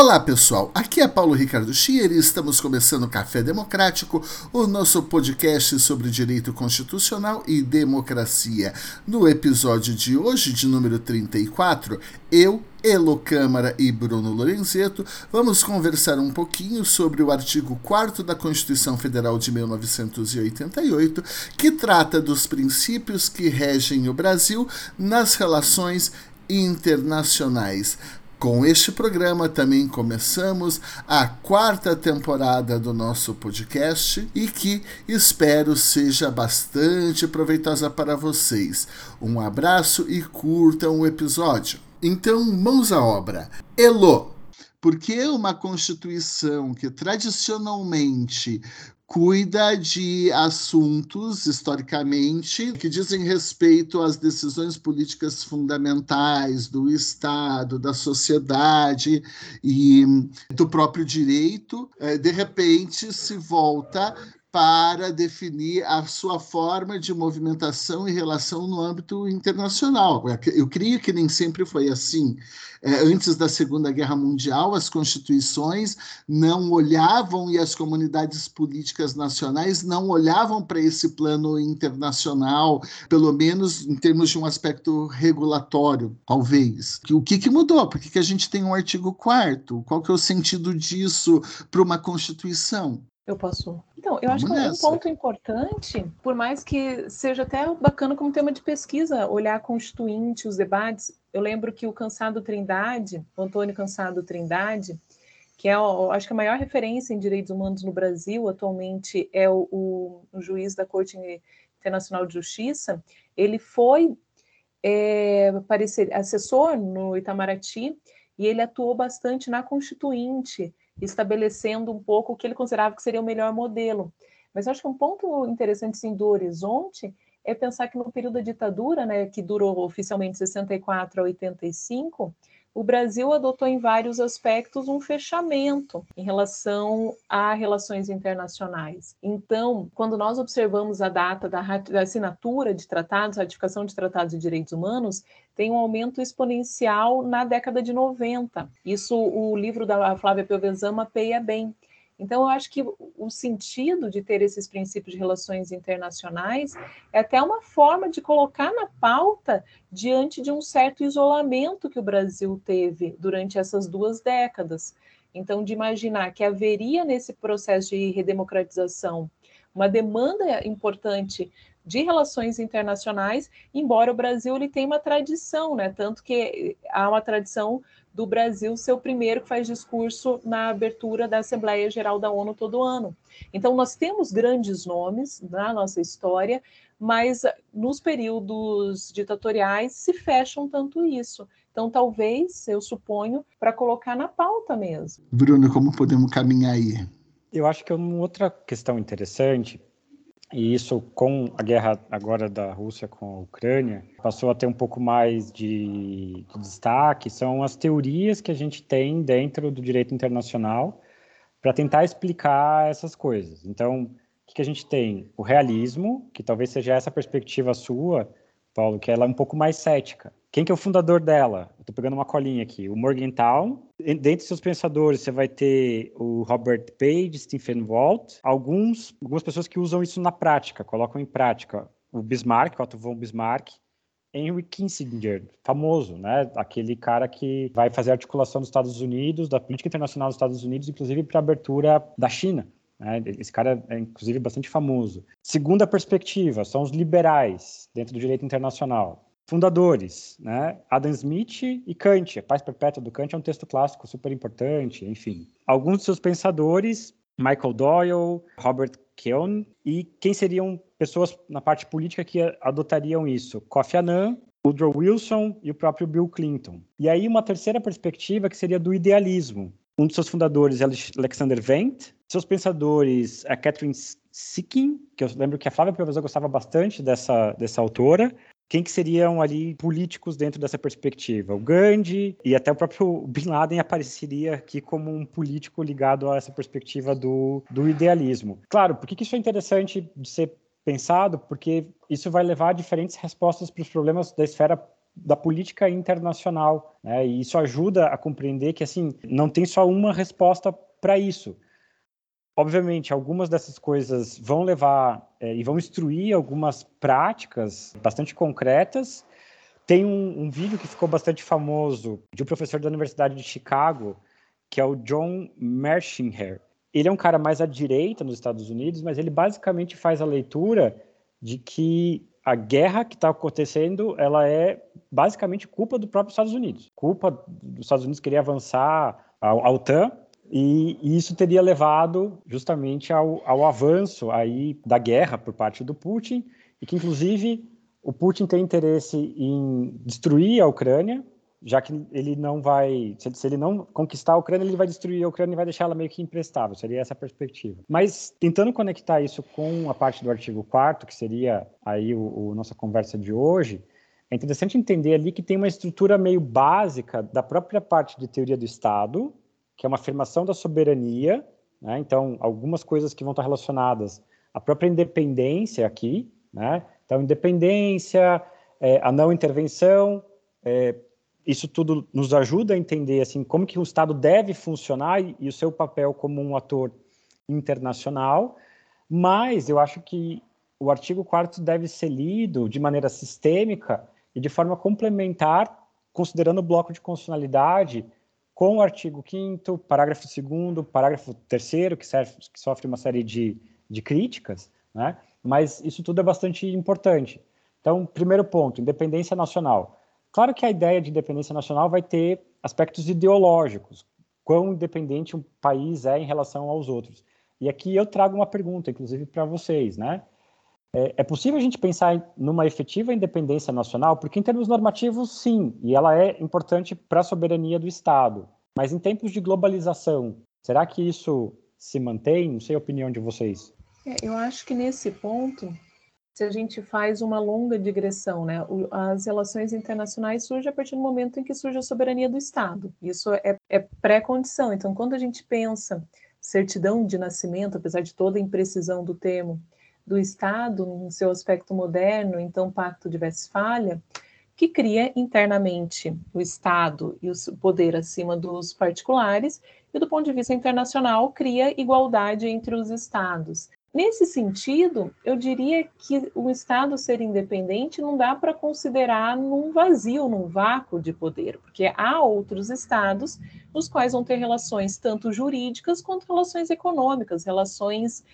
Olá pessoal, aqui é Paulo Ricardo Schier e estamos começando o Café Democrático, o nosso podcast sobre direito constitucional e democracia. No episódio de hoje, de número 34, eu, Elo Câmara e Bruno Lorenzeto vamos conversar um pouquinho sobre o artigo 4 da Constituição Federal de 1988, que trata dos princípios que regem o Brasil nas relações internacionais. Com este programa também começamos a quarta temporada do nosso podcast e que espero seja bastante proveitosa para vocês. Um abraço e curtam o episódio. Então, mãos à obra. Elo! Porque uma Constituição que tradicionalmente cuida de assuntos, historicamente, que dizem respeito às decisões políticas fundamentais do Estado, da sociedade e do próprio direito, eh, de repente se volta para definir a sua forma de movimentação e relação no âmbito internacional. Eu creio que nem sempre foi assim. É, antes da Segunda Guerra Mundial, as constituições não olhavam e as comunidades políticas nacionais não olhavam para esse plano internacional, pelo menos em termos de um aspecto regulatório, talvez. O que, que mudou? Por que, que a gente tem um artigo 4 Qual que é o sentido disso para uma Constituição? Eu posso. Então, eu Vamos acho que nessa. um ponto importante, por mais que seja até bacana como tema de pesquisa, olhar a constituinte, os debates. Eu lembro que o Cansado Trindade, o Antônio Cansado Trindade, que é, acho que a maior referência em direitos humanos no Brasil atualmente é o, o, o juiz da Corte Internacional de Justiça. Ele foi é, parecer, assessor no Itamaraty e ele atuou bastante na Constituinte estabelecendo um pouco o que ele considerava que seria o melhor modelo. Mas acho que um ponto interessante sim, do horizonte é pensar que no período da ditadura, né, que durou oficialmente 64 a 85, o Brasil adotou em vários aspectos um fechamento em relação a relações internacionais. Então, quando nós observamos a data da, assinatura de tratados, ratificação de tratados de direitos humanos, tem um aumento exponencial na década de 90. Isso o livro da Flávia Piovesan mapeia bem. Então, eu acho que o sentido de ter esses princípios de relações internacionais é até uma forma de colocar na pauta diante de um certo isolamento que o Brasil teve durante essas duas décadas. Então, de imaginar que haveria nesse processo de redemocratização uma demanda importante de relações internacionais, embora o Brasil ele tenha uma tradição, né? Tanto que há uma tradição do Brasil ser o primeiro que faz discurso na abertura da Assembleia Geral da ONU todo ano. Então nós temos grandes nomes na nossa história, mas nos períodos ditatoriais se fecham tanto isso. Então, talvez, eu suponho, para colocar na pauta mesmo. Bruno, como podemos caminhar aí? Eu acho que é uma outra questão interessante e isso com a guerra agora da Rússia com a Ucrânia passou a ter um pouco mais de, de destaque são as teorias que a gente tem dentro do direito internacional para tentar explicar essas coisas. Então, o que, que a gente tem? O realismo, que talvez seja essa perspectiva sua, Paulo, que ela é um pouco mais cética. Quem que é o fundador dela? Estou pegando uma colinha aqui. O Morgenthau. Dentre seus pensadores, você vai ter o Robert Page, Stephen Walt. Alguns, algumas pessoas que usam isso na prática, colocam em prática. O Bismarck, Otto von Bismarck. Henry Kissinger, famoso, né? Aquele cara que vai fazer articulação dos Estados Unidos, da política internacional dos Estados Unidos, inclusive para a abertura da China. Né? Esse cara é, inclusive, bastante famoso. Segunda perspectiva, são os liberais dentro do direito internacional fundadores, né? Adam Smith e Kant. A Paz Perpétua do Kant é um texto clássico super importante, enfim. Alguns de seus pensadores, Michael Doyle, Robert Keown, e quem seriam pessoas na parte política que adotariam isso? Kofi Annan, Woodrow Wilson e o próprio Bill Clinton. E aí uma terceira perspectiva que seria do idealismo. Um de seus fundadores é Alexander Wendt, seus pensadores é Catherine Sickin, que eu lembro que a Flávia Piovesan gostava bastante dessa, dessa autora, quem que seriam ali políticos dentro dessa perspectiva? O Gandhi e até o próprio Bin Laden apareceria aqui como um político ligado a essa perspectiva do, do idealismo. Claro, por que, isso é interessante de ser pensado? Porque isso vai levar a diferentes respostas para os problemas da esfera da política internacional. Né? E isso ajuda a compreender que assim não tem só uma resposta para isso. Obviamente, algumas dessas coisas vão levar é, e vão instruir algumas práticas bastante concretas. Tem um, um, vídeo que ficou bastante famoso de um professor da Universidade de Chicago, que é o John Mershinger. Ele é um cara mais à direita nos Estados Unidos, mas ele basicamente faz a leitura de que a guerra que está acontecendo, ela é basicamente culpa do próprio Estados Unidos. Culpa dos Estados Unidos querer avançar a OTAN e, isso teria levado justamente ao, ao avanço aí da guerra por parte do Putin e que inclusive o Putin tem interesse em destruir a Ucrânia já que ele não vai, se ele não conquistar a Ucrânia, ele vai destruir a Ucrânia e vai deixar ela meio que imprestável, seria essa a perspectiva. Mas tentando conectar isso com a parte do artigo 4 que seria aí o, o nossa conversa de hoje, é interessante entender ali que tem uma estrutura meio básica da própria parte de teoria do Estado, que é uma afirmação da soberania, né? então algumas coisas que vão estar relacionadas à própria independência aqui, né? então independência, é, a não intervenção, é, isso tudo nos ajuda a entender assim como que o Estado deve funcionar e, e o seu papel como um ator internacional, mas eu acho que o artigo 4 deve ser lido de maneira sistêmica e de forma complementar, considerando o bloco de constitucionalidade com o artigo 5 parágrafo 2 parágrafo 3 que, que sofre uma série de, de críticas, né? mas isso tudo é bastante importante. Então, primeiro ponto, independência nacional. Claro que a ideia de independência nacional vai ter aspectos ideológicos, quão independente um país é em relação aos outros. E aqui eu trago uma pergunta, inclusive para vocês, né? É, é, possível a gente pensar numa efetiva independência nacional? Porque em termos normativos, sim, e ela é importante para a soberania do Estado. Mas em tempos de globalização, será que isso se mantém? Não sei a opinião de vocês. É, eu acho que nesse ponto se a gente faz uma longa digressão, né? As relações internacionais surgem a partir do momento em que surge a soberania do Estado. Isso é, é pré-condição. Então, quando a gente pensa certidão de nascimento, apesar de toda a imprecisão do termo, do Estado, no seu aspecto moderno, então Pacto de Westfália, que cria internamente o Estado e o poder acima dos particulares, e do ponto de vista internacional, cria igualdade entre os Estados. Nesse sentido, eu diria que o Estado ser independente não dá para considerar num vazio, num vácuo de poder, porque há outros Estados os quais vão ter relações tanto jurídicas quanto relações econômicas, relações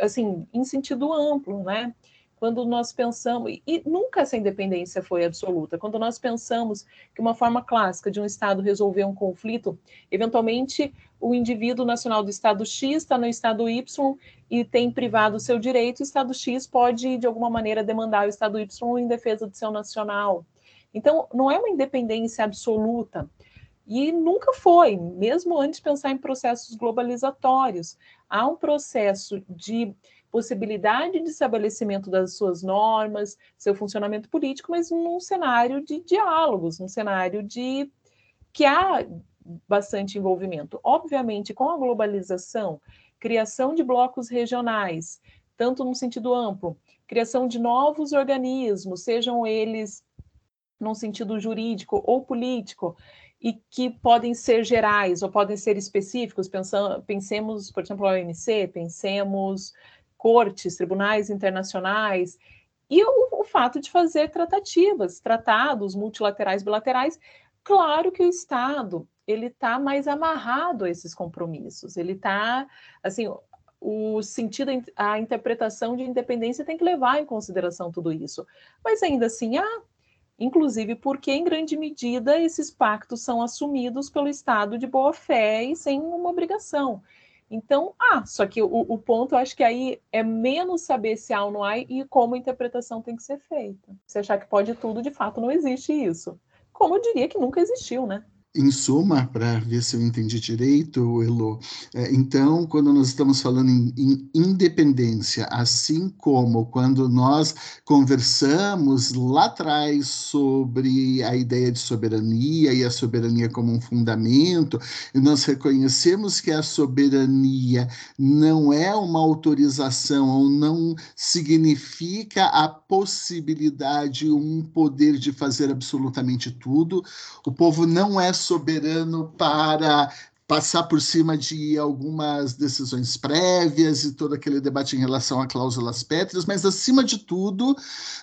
assim em sentido amplo, né? quando nós pensamos, e nunca essa independência foi absoluta, quando nós pensamos que uma forma clássica de um Estado resolver um conflito, eventualmente o indivíduo nacional do Estado X está no Estado Y e tem privado o seu direito, o Estado X pode, de alguma maneira, demandar o Estado Y em defesa do seu nacional. Então, não é uma independência absoluta. E nunca foi, mesmo antes de pensar em processos globalizatórios. Há um processo de possibilidade de estabelecimento das suas normas, seu funcionamento político, mas num cenário de diálogos, num cenário de que há bastante envolvimento. Obviamente, com a globalização, criação de blocos regionais, tanto no sentido amplo, criação de novos organismos, sejam eles num sentido jurídico ou político, e que podem ser gerais ou podem ser específicos. Pensemos, por exemplo, a OMC, pensemos cortes, tribunais internacionais, e o, o fato de fazer tratativas, tratados multilaterais, bilaterais. Claro que o Estado ele está mais amarrado a esses compromissos, ele está, assim, o sentido, a interpretação de independência tem que levar em consideração tudo isso. Mas ainda assim, há, inclusive porque, em grande medida, esses pactos são assumidos pelo Estado de boa fé e sem uma obrigação. Então, ah, só que o, o, ponto, eu acho que aí é menos saber se há ou não há e como a interpretação tem que ser feita. Se achar que pode tudo, de fato não existe isso. Como eu diria que nunca existiu, né? Em suma, para ver se eu entendi direito, Elo, é, então, quando nós estamos falando em, em, independência, assim como quando nós conversamos lá atrás sobre a ideia de soberania e a soberania como um fundamento, nós reconhecemos que a soberania não é uma autorização ou não significa a possibilidade, um poder de fazer absolutamente tudo, o povo não é soberano para passar por cima de algumas decisões prévias e todo aquele debate em relação a cláusulas pétreas, mas acima de tudo,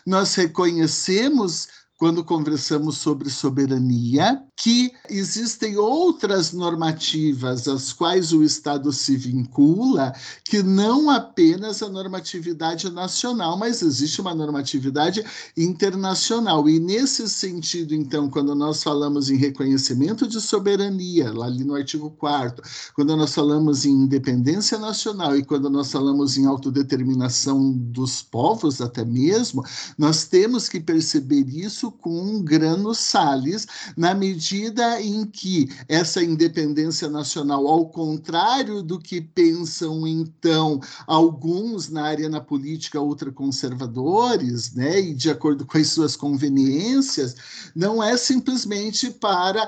nós reconhecemos quando conversamos sobre soberania, que existem outras normativas às quais o Estado se vincula, que não apenas a normatividade nacional, mas existe uma normatividade internacional. E nesse sentido, então, quando nós falamos em reconhecimento de soberania, lá ali no artigo 4 quando nós falamos em independência nacional e quando nós falamos em autodeterminação dos povos, até mesmo, nós temos que perceber isso isso com grano sales, na medida em que essa independência nacional, ao contrário do que pensam então alguns na área na política ultraconservadores, né, e de acordo com as suas conveniências, não é simplesmente para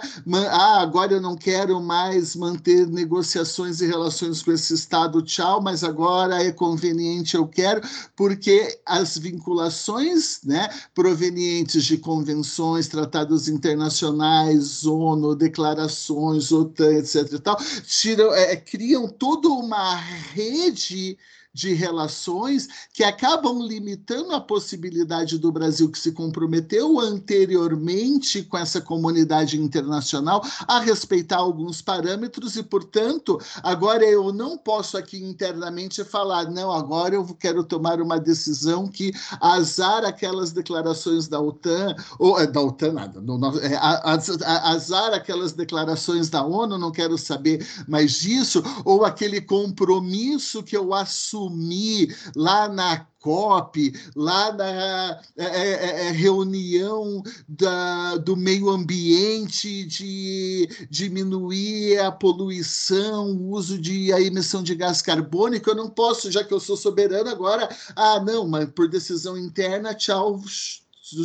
ah, agora eu não quero mais manter negociações e relações com esse Estado, tchau, mas agora é conveniente, eu quero, porque as vinculações né, provenientes de convenções, tratados internacionais, ONU, declarações, OTAN, etc. E tal, tiram, é, criam toda uma rede de relações que acabam limitando a possibilidade do Brasil, que se comprometeu anteriormente com essa comunidade internacional, a respeitar alguns parâmetros e, portanto, agora eu não posso aqui internamente falar, não, agora eu quero tomar uma decisão que azar aquelas declarações da OTAN, ou é, da OTAN nada, não, não, é, azar aquelas declarações da ONU, não quero saber mais disso, ou aquele compromisso que eu assumo lá na COP, lá na é, é, é, é, reunião da, do meio ambiente, de diminuir a poluição, o uso de a emissão de gás carbônico, eu não posso, já que eu sou soberano agora, ah, não, mas por decisão interna, tchau,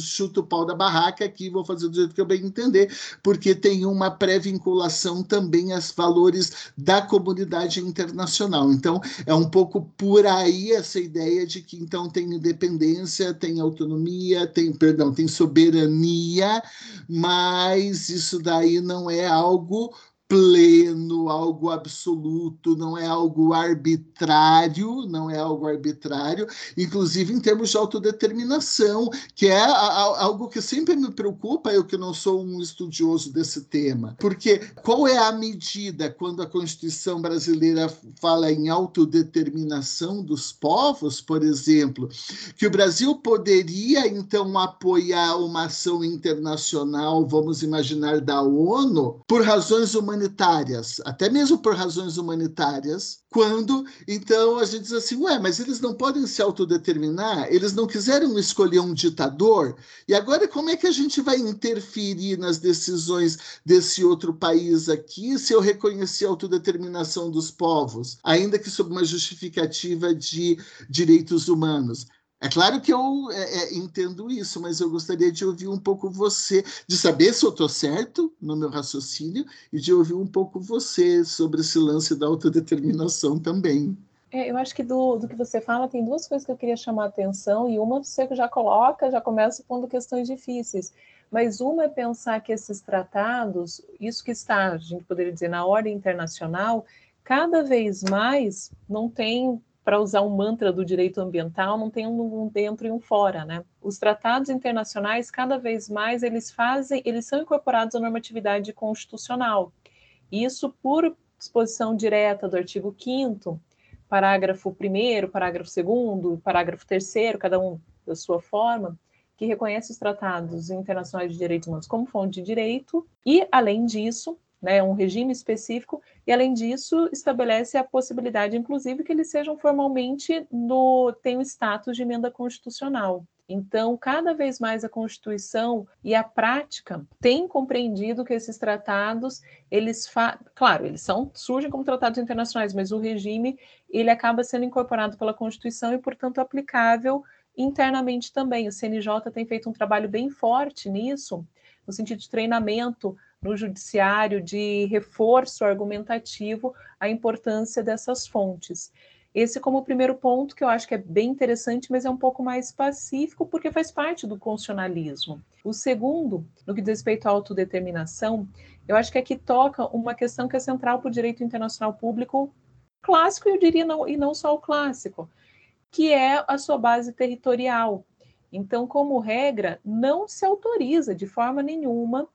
chuto o pau da barraca aqui, vou fazer do jeito que eu bem entender, porque tem uma pré-vinculação também aos valores da comunidade internacional. Então, é um pouco por aí essa ideia de que então tem independência, tem autonomia, tem, perdão, tem soberania, mas isso daí não é algo pleno, algo absoluto, não é algo arbitrário, não é algo arbitrário, inclusive em termos de autodeterminação, que é algo que sempre me preocupa, eu que não sou um estudioso desse tema. Porque qual é a medida quando a Constituição brasileira fala em autodeterminação dos povos, por exemplo, que o Brasil poderia então apoiar uma ação internacional, vamos imaginar da ONU, por razões humanitárias humanitárias, até mesmo por razões humanitárias, quando então a gente diz assim, ué, mas eles não podem se autodeterminar, eles não quiseram escolher um ditador, e agora como é que a gente vai interferir nas decisões desse outro país aqui se eu reconhecer a autodeterminação dos povos, ainda que sob uma justificativa de direitos humanos? É claro que eu é, é, entendo isso, mas eu gostaria de ouvir um pouco você, de saber se eu estou certo no meu raciocínio e de ouvir um pouco você sobre esse lance da autodeterminação também. É, eu acho que do, do que você fala tem duas coisas que eu queria chamar a atenção, e uma você já coloca, já começa pondo questões difíceis. Mas uma é pensar que esses tratados, isso que está, a gente poderia dizer, na ordem internacional, cada vez mais não tem para usar um mantra do direito ambiental, não tem um dentro e um fora, né? Os tratados internacionais, cada vez mais, eles fazem, eles são incorporados à normatividade constitucional. Isso por disposição direta do artigo 5 parágrafo 1 parágrafo 2 parágrafo 3 cada um da sua forma, que reconhece os tratados internacionais de direitos humanos como fonte de direito, e, além disso, né, um regime específico, e além disso, estabelece a possibilidade, inclusive, que eles sejam formalmente no, tenham status de emenda constitucional. Então, cada vez mais a Constituição e a prática têm compreendido que esses tratados, eles, claro, eles são surgem como tratados internacionais, mas o regime ele acaba sendo incorporado pela Constituição e, portanto, aplicável internamente também. O CNJ tem feito um trabalho bem forte nisso, no sentido de treinamento no judiciário, de reforço argumentativo à importância dessas fontes. Esse como primeiro ponto que eu acho que é bem interessante, mas é um pouco mais pacífico porque faz parte do constitucionalismo. O segundo, no que diz respeito à autodeterminação, eu acho que aqui toca uma questão que é central para o direito internacional público clássico, eu diria, não, e não só o clássico, que é a sua base territorial. Então, como regra, não se autoriza de forma nenhuma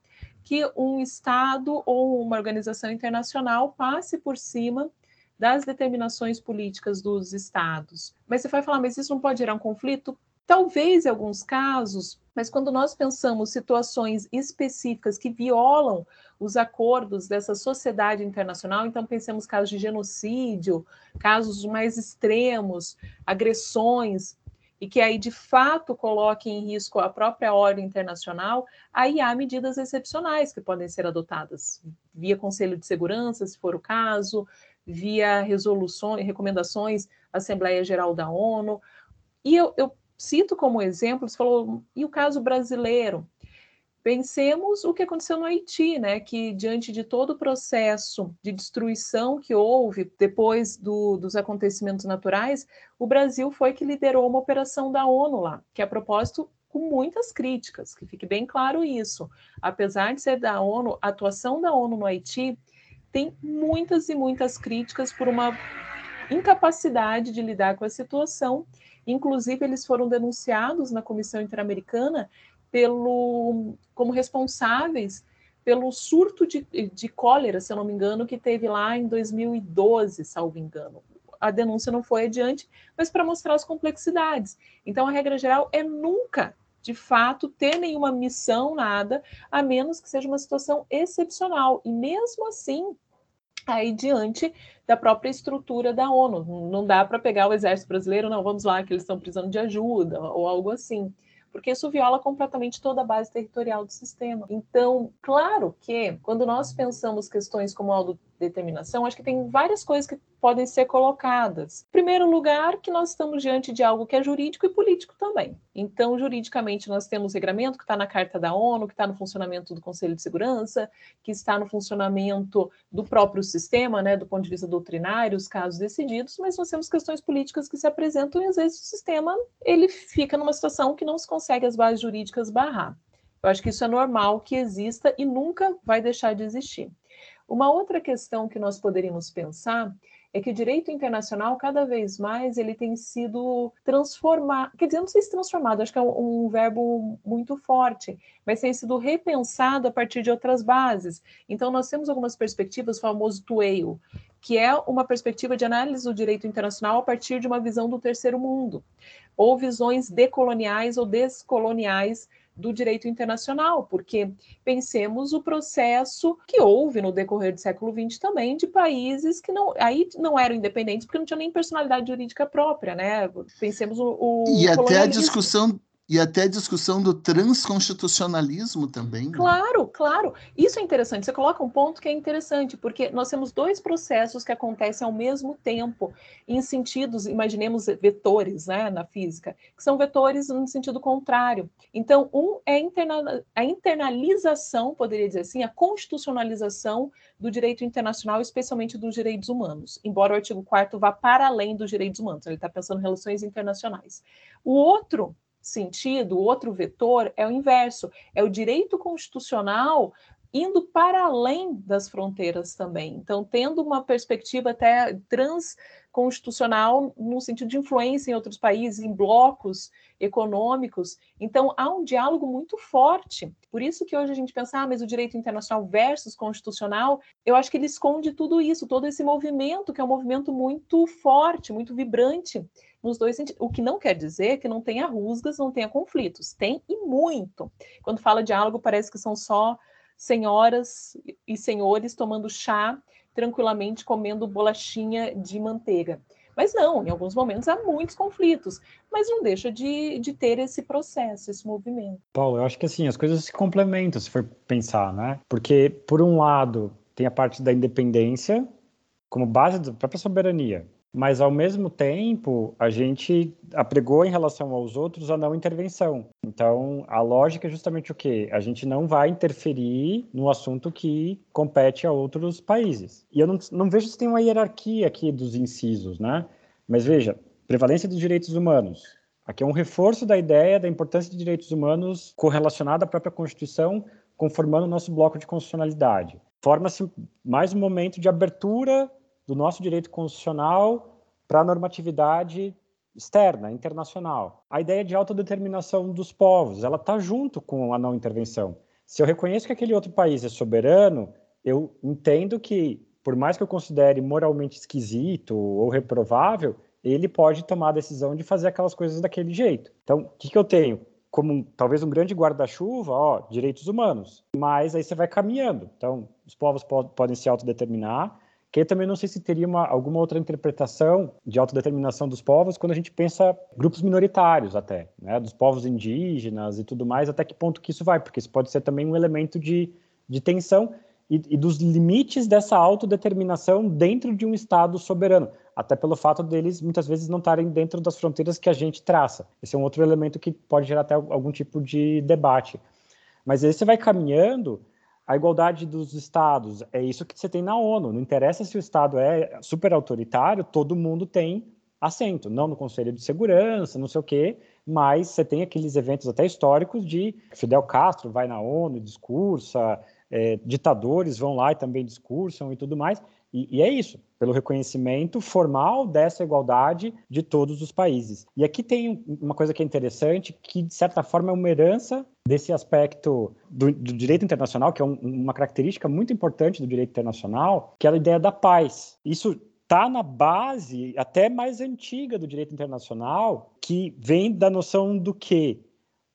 que um Estado ou uma organização internacional passe por cima das determinações políticas dos estados. Mas você vai falar, mas isso não pode gerar um conflito? Talvez em alguns casos, mas quando nós pensamos situações específicas que violam os acordos dessa sociedade internacional, então pensemos casos de genocídio, casos mais extremos, agressões, e que aí de fato coloquem em risco a própria ordem internacional, aí há medidas excepcionais que podem ser adotadas via Conselho de Segurança, se for o caso, via resoluções, recomendações Assembleia Geral da ONU. E eu, eu cito como exemplo, você falou, e o caso brasileiro? Pensemos o que aconteceu no Haiti, né? Que diante de todo o processo de destruição que houve depois do, dos acontecimentos naturais, o Brasil foi que liderou uma operação da ONU lá, que a propósito com muitas críticas, que fique bem claro isso. Apesar de ser da ONU, a atuação da ONU no Haiti tem muitas e muitas críticas por uma incapacidade de lidar com a situação. Inclusive, eles foram denunciados na Comissão Interamericana pelo, como responsáveis pelo surto de, de cólera, se eu não me engano, que teve lá em 2012, salvo engano. A denúncia não foi adiante, mas para mostrar as complexidades. Então, a regra geral é nunca de fato ter nenhuma missão, nada, a menos que seja uma situação excepcional. E mesmo assim, aí diante da própria estrutura da ONU. Não dá para pegar o exército brasileiro, não, vamos lá, que eles estão precisando de ajuda, ou algo assim porque isso viola completamente toda a base territorial do sistema. Então, claro que quando nós pensamos questões como autodeterminação, acho que tem várias coisas que podem ser colocadas. Em primeiro lugar, que nós estamos diante de algo que é jurídico e político também. Então, juridicamente, nós temos regramento que está na Carta da ONU, que está no funcionamento do Conselho de Segurança, que está no funcionamento do próprio sistema, né, do ponto de vista doutrinário, os casos decididos, mas nós temos questões políticas que se apresentam e, às vezes, o sistema ele fica numa situação que não se consegue as bases jurídicas barrar. Eu acho que isso é normal que exista e nunca vai deixar de existir. Uma outra questão que nós poderíamos pensar é que o direito internacional, cada vez mais, ele tem sido transformado, quer dizer, não sei se transformado, acho que é um, um, verbo muito forte, mas tem sido repensado a partir de outras bases. Então, nós temos algumas perspectivas, o famoso Tueio, que é uma perspectiva de análise do direito internacional a partir de uma visão do terceiro mundo, ou visões decoloniais ou descoloniais do direito internacional, porque pensemos o processo que houve no decorrer do século XX também de países que não aí não eram independentes porque não tinham nem personalidade jurídica própria, né? Pensemos o, o e até a discussão e até a discussão do transconstitucionalismo também. Né? Claro, claro. Isso é interessante. Você coloca um ponto que é interessante, porque nós temos dois processos que acontecem ao mesmo tempo, em sentidos, imaginemos vetores né, na física, que são vetores no sentido contrário. Então, um é interna a internalização, poderia dizer assim, a constitucionalização do direito internacional, especialmente dos direitos humanos, embora o artigo 4 vá para além dos direitos humanos, ele está pensando em relações internacionais. O outro sentido, outro vetor é o inverso, é o direito constitucional indo para além das fronteiras também. Então, tendo uma perspectiva até transconstitucional no sentido de influência em outros países, em blocos econômicos. Então, há um diálogo muito forte. Por isso que hoje a gente pensa, ah, mas o direito internacional versus constitucional, eu acho que ele esconde tudo isso, todo esse movimento, que é um movimento muito forte, muito vibrante nos dois sentidos. O que não quer dizer que não tenha rusgas, não tenha conflitos. Tem e muito. Quando fala diálogo, parece que são só senhoras e senhores tomando chá tranquilamente, comendo bolachinha de manteiga. Mas não, em alguns momentos há muitos conflitos, mas não deixa de, de ter esse processo, esse movimento. Paulo, eu acho que assim, as coisas se complementam, se for pensar, né? Porque, por um lado, tem a parte da independência como base da própria soberania, mas ao mesmo tempo a gente apregou em relação aos outros a não intervenção. Então a lógica é justamente o quê? A gente não vai interferir no assunto que compete a outros países. E eu não, não vejo se tem uma hierarquia aqui dos incisos, né? Mas veja, prevalência dos direitos humanos. Aqui é um reforço da ideia da importância de direitos humanos correlacionada à própria Constituição, conformando o nosso bloco de constitucionalidade. Forma-se mais um momento de abertura do nosso direito constitucional para a normatividade externa, internacional. A ideia de autodeterminação dos povos, ela está junto com a não intervenção. Se eu reconheço que aquele outro país é soberano, eu entendo que, por mais que eu considere moralmente esquisito ou reprovável, ele pode tomar a decisão de fazer aquelas coisas daquele jeito. Então, o que, que eu tenho? Como talvez um grande guarda-chuva, ó, direitos humanos. Mas aí você vai caminhando. Então, os povos podem se autodeterminar, que também não sei se teria uma, alguma outra interpretação de autodeterminação dos povos quando a gente pensa grupos minoritários até, né, dos povos indígenas e tudo mais, até que ponto que isso vai, porque isso pode ser também um elemento de, de tensão e, e dos limites dessa autodeterminação dentro de um Estado soberano, até pelo fato deles muitas vezes não estarem dentro das fronteiras que a gente traça. Esse é um outro elemento que pode gerar até algum tipo de debate. Mas aí você vai caminhando a igualdade dos estados é isso que você tem na ONU. Não interessa se o estado é super autoritário, todo mundo tem assento, não no Conselho de Segurança, não sei o quê, mas você tem aqueles eventos até históricos de Fidel Castro vai na ONU, discursa, é, ditadores vão lá e também discursam e tudo mais. E, e, é isso, pelo reconhecimento formal dessa igualdade de todos os países. E aqui tem uma coisa que é interessante, que de certa forma é uma herança desse aspecto do, do direito internacional, que é um, uma característica muito importante do direito internacional, que é a ideia da paz. Isso está na base até mais antiga do direito internacional, que vem da noção do que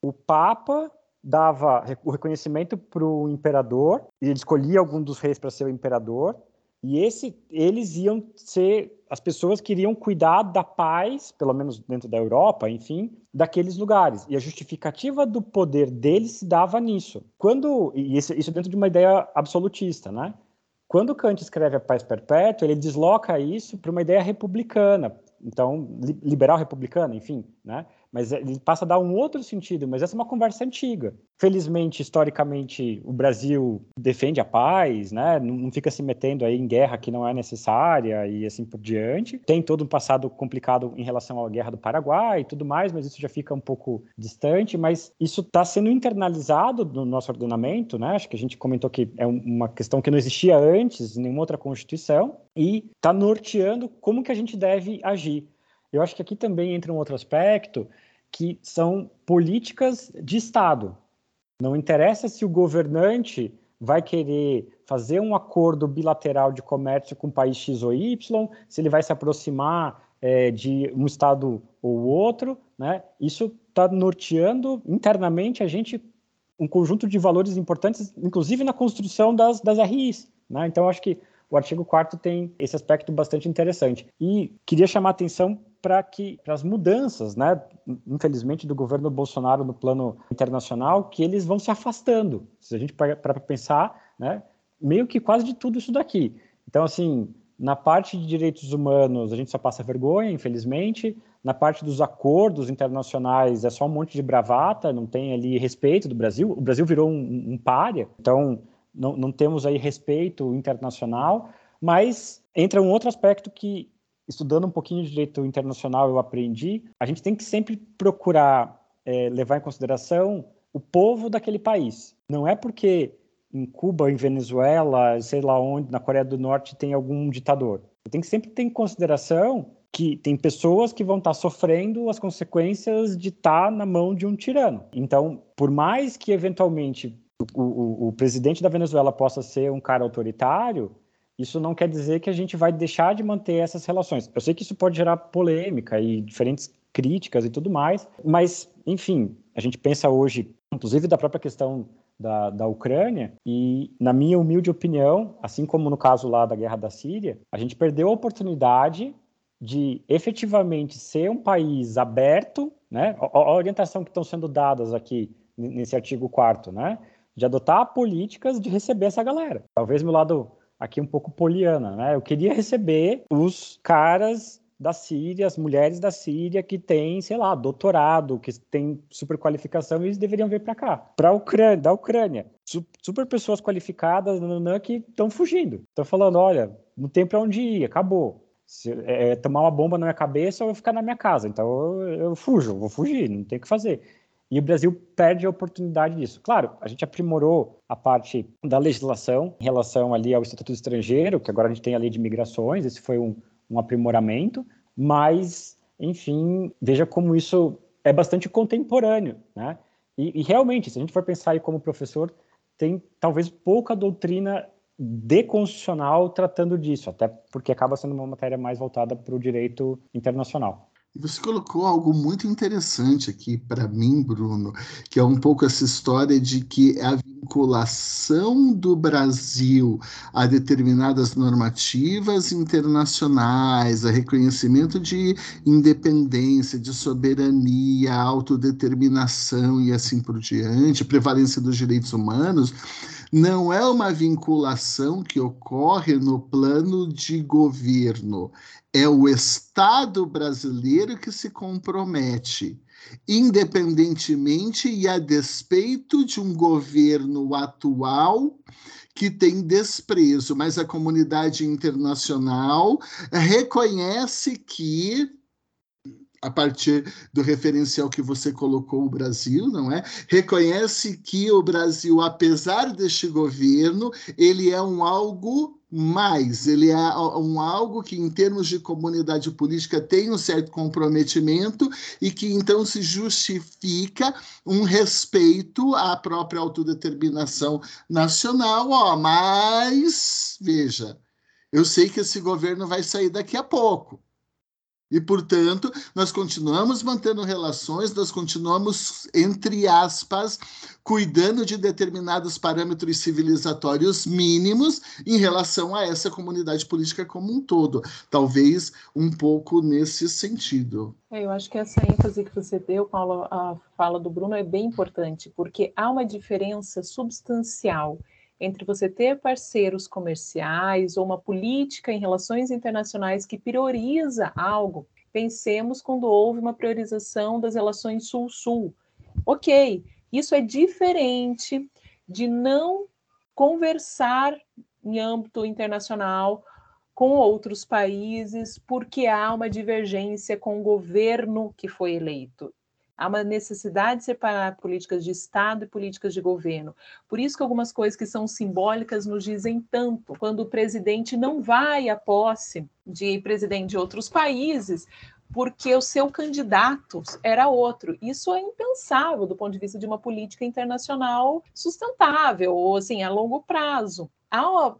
o Papa dava o reconhecimento para o imperador, e ele escolhia algum dos reis para ser o imperador, e esse, eles iam ser as pessoas que iriam cuidar da paz, pelo menos dentro da Europa, enfim, daqueles lugares. E a justificativa do poder deles se dava nisso. Quando e isso, isso dentro de uma ideia absolutista, né? Quando Kant escreve a paz perpétua, ele desloca isso para uma ideia republicana, então liberal republicana, enfim, né? Mas ele passa a dar um outro sentido, mas essa é uma conversa antiga. Felizmente, historicamente, o Brasil defende a paz, né? não, fica se metendo aí em guerra que não é necessária e assim por diante. Tem todo um passado complicado em relação à guerra do Paraguai e tudo mais, mas isso já fica um pouco distante, mas isso está sendo internalizado no nosso ordenamento, né? acho que a gente comentou que é uma questão que não existia antes em nenhuma outra Constituição, e está norteando como que a gente deve agir. Eu acho que aqui também entra um outro aspecto, que são políticas de Estado. Não interessa se o governante vai querer fazer um acordo bilateral de comércio com o país X ou Y, se ele vai se aproximar é, de um Estado ou outro, né? Isso está norteando internamente a gente um conjunto de valores importantes, inclusive na construção das, das RIs. Né? Então, acho que o artigo 4 tem esse aspecto bastante interessante. E queria chamar a atenção para que as mudanças, né, infelizmente do governo Bolsonaro no plano internacional, que eles vão se afastando. Se a gente para pensar, né, meio que quase de tudo isso daqui. Então assim, na parte de direitos humanos, a gente só passa vergonha, infelizmente. Na parte dos acordos internacionais, é só um monte de bravata, não tem ali respeito do Brasil. O Brasil virou um, um párea, então não, não temos aí respeito internacional. Mas entra um outro aspecto que estudando um pouquinho de direito internacional, eu aprendi, a gente tem que sempre procurar é, levar em consideração o povo daquele país. Não é porque em Cuba, em Venezuela, sei lá onde, na Coreia do Norte tem algum ditador. Tem que sempre ter em consideração que tem pessoas que vão estar sofrendo as consequências de estar na mão de um tirano. Então, por mais que eventualmente o, o, o presidente da Venezuela possa ser um cara autoritário, isso não quer dizer que a gente vai deixar de manter essas relações. Eu sei que isso pode gerar polêmica e diferentes críticas e tudo mais, mas, enfim, a gente pensa hoje, inclusive da própria questão da, da Ucrânia, e, na minha humilde opinião, assim como no caso lá da guerra da Síria, a gente perdeu a oportunidade de efetivamente ser um país aberto, né? A, a orientação que estão sendo dadas aqui nesse artigo 4 né? De adotar políticas de receber essa galera. Talvez meu lado aqui um pouco poliana, né? Eu queria receber os caras da Síria, as mulheres da Síria que têm, sei lá, doutorado, que têm super qualificação, eles deveriam vir para cá. Para Ucrânia, da Ucrânia. Super pessoas qualificadas que estão fugindo. Estão falando, olha, não tem para onde ir, acabou. Se, é, é, tomar uma bomba na minha cabeça eu ficar na minha casa. Então eu, eu fujo, vou fugir, não tem o que fazer. E o Brasil perde a oportunidade disso. Claro, a gente aprimorou a parte da legislação em relação ali ao Estatuto Estrangeiro, que agora a gente tem a lei de migrações, esse foi um, um aprimoramento, mas, enfim, veja como isso é bastante contemporâneo, né? E, e realmente, se a gente for pensar aí como professor, tem talvez pouca doutrina deconstitucional tratando disso, até porque acaba sendo uma matéria mais voltada para o direito internacional. E você colocou algo muito interessante aqui para mim, Bruno, que é um pouco essa história de que a vinculação do Brasil a determinadas normativas internacionais, a reconhecimento de independência, de soberania, autodeterminação e assim por diante, prevalência dos direitos humanos, não é uma vinculação que ocorre no plano de governo, é o Estado brasileiro que se compromete, independentemente e a despeito de um governo atual que tem desprezo, mas a comunidade internacional reconhece que a partir do referencial que você colocou o Brasil, não é? Reconhece que o Brasil, apesar deste governo, ele é um algo mais, ele é um algo que, em termos de comunidade política, tem um certo comprometimento e que então se justifica um respeito à própria autodeterminação nacional. Ó, mas, veja, eu sei que esse governo vai sair daqui a pouco. E, portanto, nós continuamos mantendo relações, nós continuamos, entre aspas, cuidando de determinados parâmetros civilizatórios mínimos em relação a essa comunidade política como um todo. Talvez um pouco nesse sentido. É, eu acho que essa ênfase que você deu, Paulo, a fala do Bruno é bem importante, porque há uma diferença substancial entre você ter parceiros comerciais ou uma política em relações internacionais que prioriza algo. Pensemos quando houve uma priorização das relações Sul-Sul. Ok, isso é diferente de não conversar em âmbito internacional com outros países porque há uma divergência com o governo que foi eleito. Há uma necessidade de separar políticas de Estado e políticas de governo. Por isso que algumas coisas que são simbólicas nos dizem tanto. Quando o presidente não vai à posse de presidente de outros países, porque o seu candidato era outro. Isso é impensável do ponto de vista de uma política internacional sustentável, ou assim, a longo prazo.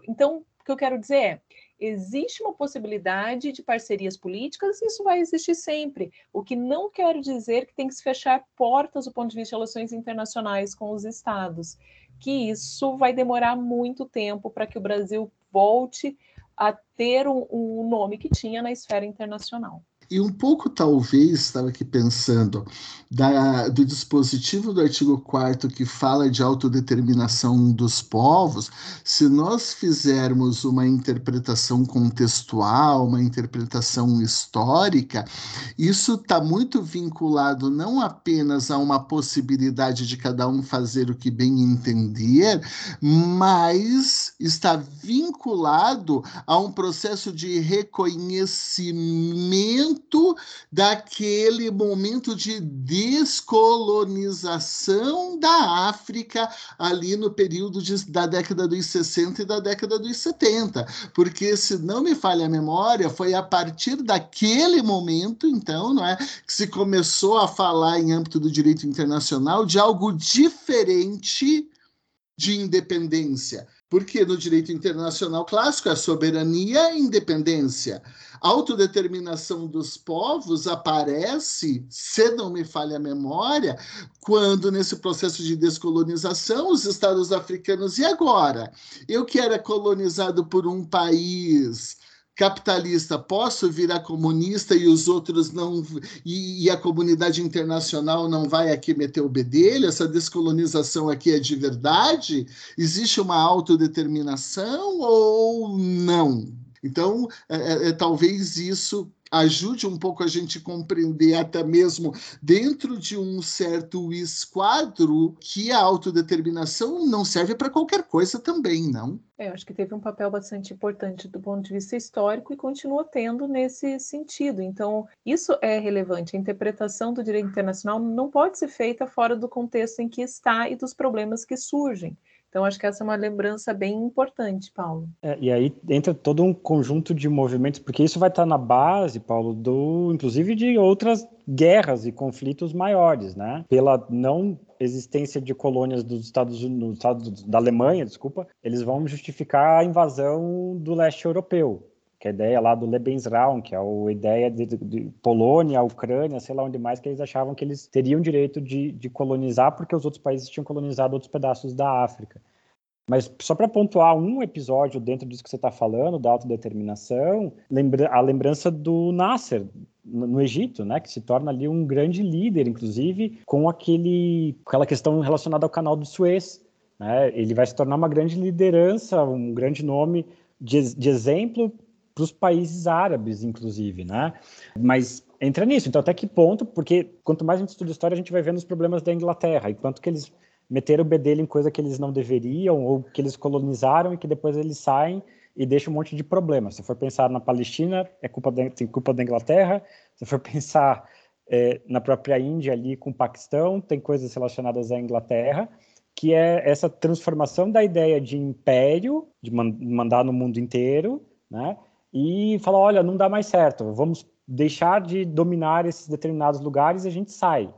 Então, o que eu quero dizer é, existe uma possibilidade de parcerias políticas, isso vai existir sempre. O que não quero dizer que tem que se fechar portas do ponto de vista de relações internacionais com os estados, que isso vai demorar muito tempo para que o Brasil volte a ter um, um nome que tinha na esfera internacional. E um pouco, talvez, estava aqui pensando, da, do dispositivo do artigo 4 que fala de autodeterminação dos povos, se nós fizermos uma interpretação contextual, uma interpretação histórica, isso está muito vinculado não apenas a uma possibilidade de cada um fazer o que bem entender, mas está vinculado a um processo de reconhecimento muito daquele momento de descolonização da África ali no período de, da década dos 60 e da década dos 70. Porque, se não me falha a memória, foi a partir daquele momento, então, não é, que se começou a falar em âmbito do direito internacional de algo diferente de independência. Porque no direito internacional clássico é soberania e independência. A autodeterminação dos povos aparece, se não me falha a memória, quando nesse processo de descolonização os estados africanos e agora? Eu que era colonizado por um país capitalista, posso virar comunista e os outros não e, e, a comunidade internacional não vai aqui meter o bedelho? Essa descolonização aqui é de verdade? Existe uma autodeterminação ou não? Então, é, é, é talvez isso ajude um pouco a gente compreender até mesmo dentro de um certo esquadro que a autodeterminação não serve para qualquer coisa também, não? É, acho que teve um papel bastante importante do ponto de vista histórico e continua tendo nesse sentido. Então, isso é relevante. A interpretação do direito internacional não pode ser feita fora do contexto em que está e dos problemas que surgem. Então, acho que essa é uma lembrança bem importante, Paulo. É, e aí entra todo um conjunto de movimentos, porque isso vai estar na base, Paulo, do inclusive de outras guerras e conflitos maiores, né? Pela não existência de colônias dos Estados Unidos, Estados, da Alemanha, desculpa, eles vão justificar a invasão do leste europeu que é a ideia lá do Lebensraum, que é a ideia de, de, Polônia, Ucrânia, sei lá onde mais, que eles achavam que eles teriam direito de, de colonizar porque os outros países tinham colonizado outros pedaços da África. Mas só para pontuar um episódio dentro disso que você está falando, da autodeterminação, lembra a lembrança do Nasser no Egito, né, que se torna ali um grande líder, inclusive com aquele, aquela questão relacionada ao canal do Suez. Né? Ele vai se tornar uma grande liderança, um grande nome de, de exemplo para os países árabes, inclusive, né? Mas entra nisso. Então, até que ponto? Porque quanto mais a gente estuda história, a gente vai vendo os problemas da Inglaterra e quanto que eles meteram o bedelho em coisa que eles não deveriam ou que eles colonizaram e que depois eles saem e deixam um monte de problemas. Se for pensar na Palestina, é culpa da, tem culpa da Inglaterra. Se for pensar é, na própria Índia ali com o Paquistão, tem coisas relacionadas à Inglaterra que é essa transformação da ideia de império, de mandar no mundo inteiro, né, e falar: olha, não dá mais certo, vamos deixar de dominar esses determinados lugares e a gente sai.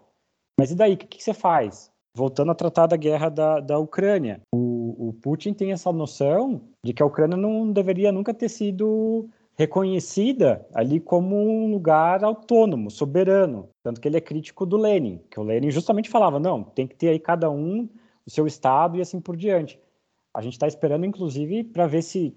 Mas e daí? O que, que você faz? Voltando a tratar da guerra da, da Ucrânia, o, o Putin tem essa noção de que a Ucrânia não deveria nunca ter sido reconhecida ali como um lugar autônomo, soberano. Tanto que ele é crítico do Lenin, que o Lenin justamente falava: não, tem que ter aí cada um o seu estado e assim por diante. A gente está esperando, inclusive, para ver se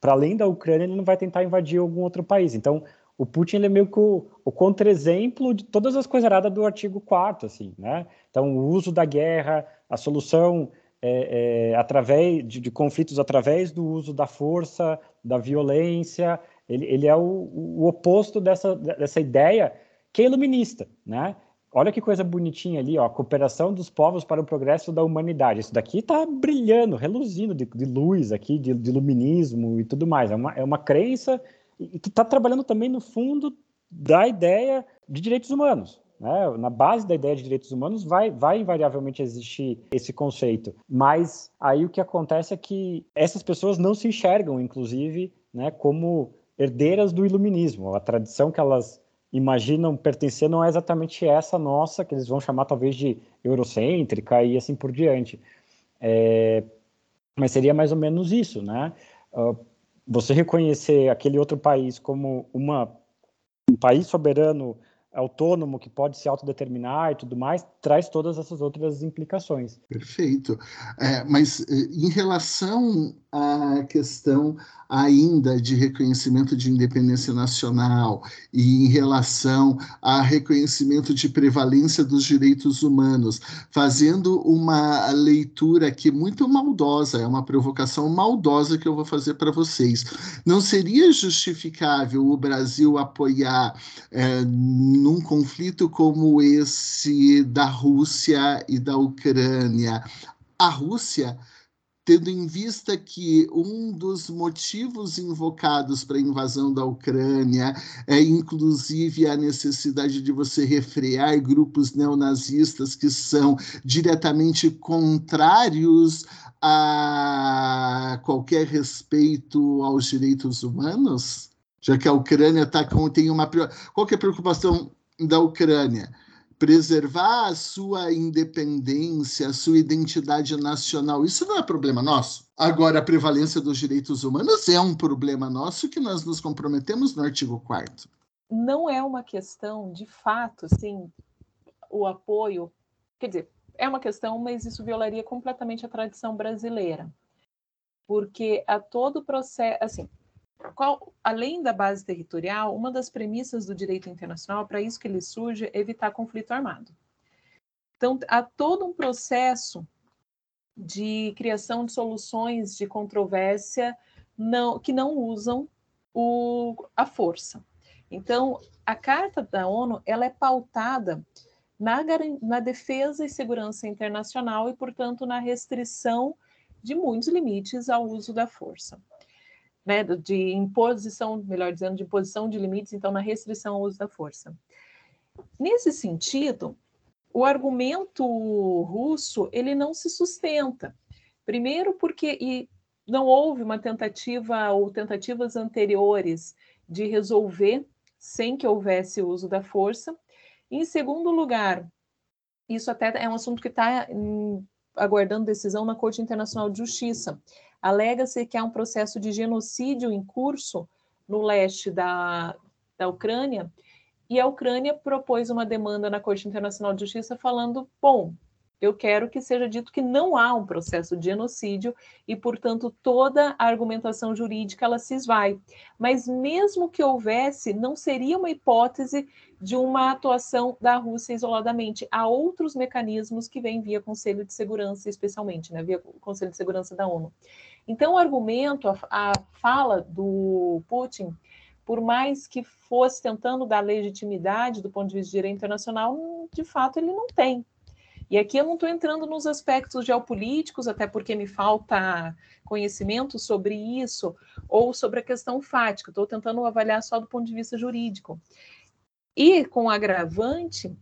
para além da Ucrânia, ele não vai tentar invadir algum outro país. Então, o Putin ele é meio que o, o contra-exemplo de todas as coisas erradas do artigo 4 assim, né? Então, o uso da guerra, a solução é, é, através de, de, conflitos através do uso da força, da violência, ele, ele é o, o oposto dessa, dessa ideia que é iluminista, né? Olha que coisa bonitinha ali, ó, cooperação dos povos para o progresso da humanidade. Isso daqui está brilhando, reluzindo de, de luz aqui, de, de, iluminismo e tudo mais. É uma, é uma crença que está trabalhando também no fundo da ideia de direitos humanos. Né? Na base da ideia de direitos humanos vai, vai invariavelmente existir esse conceito. Mas aí o que acontece é que essas pessoas não se enxergam, inclusive, né, como herdeiras do iluminismo. A tradição que elas imaginam pertencer não é exatamente essa nossa, que eles vão chamar talvez de eurocêntrica e assim por diante. É, mas seria mais ou menos isso, né? Uh, você reconhecer aquele outro país como uma, um país soberano, autônomo, que pode se autodeterminar e tudo mais, traz todas essas outras implicações. Perfeito. É, mas eh, em relação à questão ainda de reconhecimento de independência nacional e em relação a reconhecimento de prevalência dos direitos humanos, fazendo uma leitura aqui muito maldosa, é uma provocação maldosa que eu vou fazer para vocês. Não seria justificável o Brasil apoiar é, num conflito como esse da Rússia e da Ucrânia a Rússia tendo em vista que um dos motivos invocados para a invasão da Ucrânia é inclusive a necessidade de você refrear grupos neonazistas que são diretamente contrários a qualquer respeito aos direitos humanos? Já que a Ucrânia tá com, tem uma. Qual é a preocupação da Ucrânia? Preservar a sua independência, a sua identidade nacional. Isso não é problema nosso. Agora, a prevalência dos direitos humanos é um problema nosso que nós nos comprometemos no artigo 4 Não é uma questão, de fato, sim, o apoio. Quer dizer, é uma questão, mas isso violaria completamente a tradição brasileira. Porque a todo processo, assim, qual, além da base territorial, uma das premissas do direito internacional, para isso que ele surge, é evitar conflito armado. Então, há todo um processo de criação de soluções de controvérsia não, que não usam o, a força. Então, a Carta da ONU ela é pautada na, na defesa e segurança internacional e, portanto, na restrição de muitos limites ao uso da força. Né, de imposição, melhor dizendo, de imposição de limites, então, na restrição ao uso da força. Nesse sentido, o argumento russo ele não se sustenta. Primeiro, porque não houve uma tentativa ou tentativas anteriores de resolver sem que houvesse uso da força. Em segundo lugar, isso até é um assunto que está aguardando decisão na Corte Internacional de Justiça. Alega-se que há um processo de genocídio em curso no leste da, da Ucrânia, e a Ucrânia propôs uma demanda na Corte Internacional de Justiça falando: bom, eu quero que seja dito que não há um processo de genocídio e, portanto, toda a argumentação jurídica ela se esvai. Mas mesmo que houvesse, não seria uma hipótese de uma atuação da Rússia isoladamente. Há outros mecanismos que vêm via Conselho de Segurança, especialmente, né, via Conselho de Segurança da ONU. Então, o argumento, a, a fala do Putin, por mais que fosse tentando dar legitimidade do ponto de vista de direito internacional, de fato ele não tem. E aqui eu não estou entrando nos aspectos geopolíticos, até porque me falta conhecimento sobre isso, ou sobre a questão fática, estou tentando avaliar só do ponto de vista jurídico. E com agravante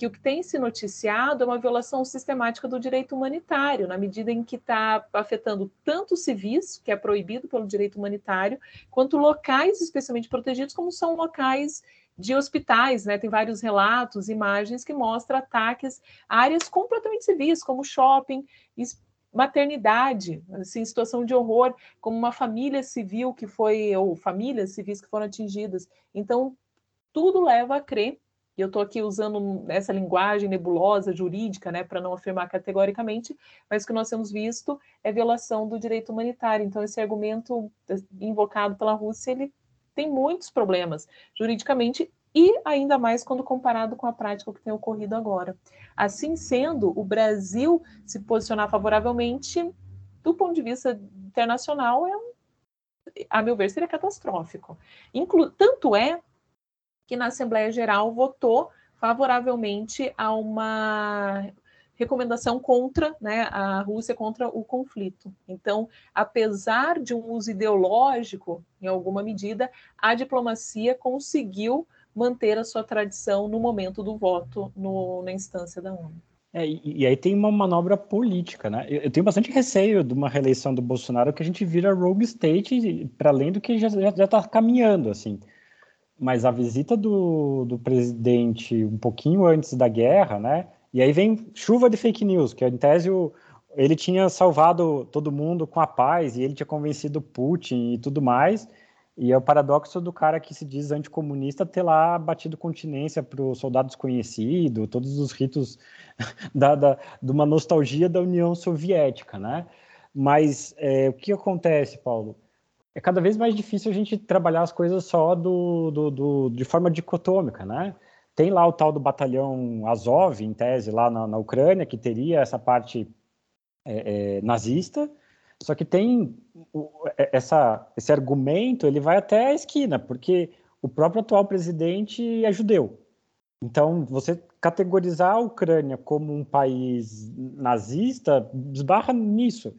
que o que tem se noticiado é uma violação sistemática do direito humanitário, na medida em que está afetando tanto civis, que é proibido pelo direito humanitário, quanto locais especialmente protegidos, como são locais de hospitais, né? Tem vários relatos, imagens que mostram ataques a áreas completamente civis, como shopping, maternidade, assim, situação de horror, como uma família civil que foi, ou famílias civis que foram atingidas. Então, tudo leva a crer, e eu estou aqui usando essa linguagem nebulosa, jurídica, né, para não afirmar categoricamente, mas o que nós temos visto é violação do direito humanitário. Então, esse argumento invocado pela Rússia, ele tem muitos problemas juridicamente e ainda mais quando comparado com a prática que tem ocorrido agora. Assim sendo, o Brasil se posicionar favoravelmente, do ponto de vista internacional, é, a meu ver, seria catastrófico. Inclu tanto é que na Assembleia Geral votou favoravelmente a uma recomendação contra né, a Rússia contra o conflito. Então, apesar de um uso ideológico, em alguma medida, a diplomacia conseguiu manter a sua tradição no momento do voto no, na instância da ONU. É, e, aí tem uma manobra política, né? Eu, eu, tenho bastante receio de uma reeleição do Bolsonaro que a gente vira rogue state para além do que já está caminhando, assim. Mas a visita do, do presidente um pouquinho antes da guerra, né? E aí vem chuva de fake news, que em tese o, ele tinha salvado todo mundo com a paz e ele tinha convencido Putin e tudo mais. E é o paradoxo do cara que se diz anticomunista ter lá batido continência para o soldado desconhecido, todos os ritos da, da, de uma nostalgia da União Soviética, né? Mas é, o que acontece, Paulo? É cada vez mais difícil a gente trabalhar as coisas só do, do, do de forma dicotômica, né? Tem lá o tal do batalhão Azov, em tese, lá na, na Ucrânia, que teria essa parte é, é, nazista, só que tem é, essa, esse argumento, ele vai até a esquina, porque o próprio atual presidente é judeu. Então, você categorizar a Ucrânia como um país nazista esbarra nisso.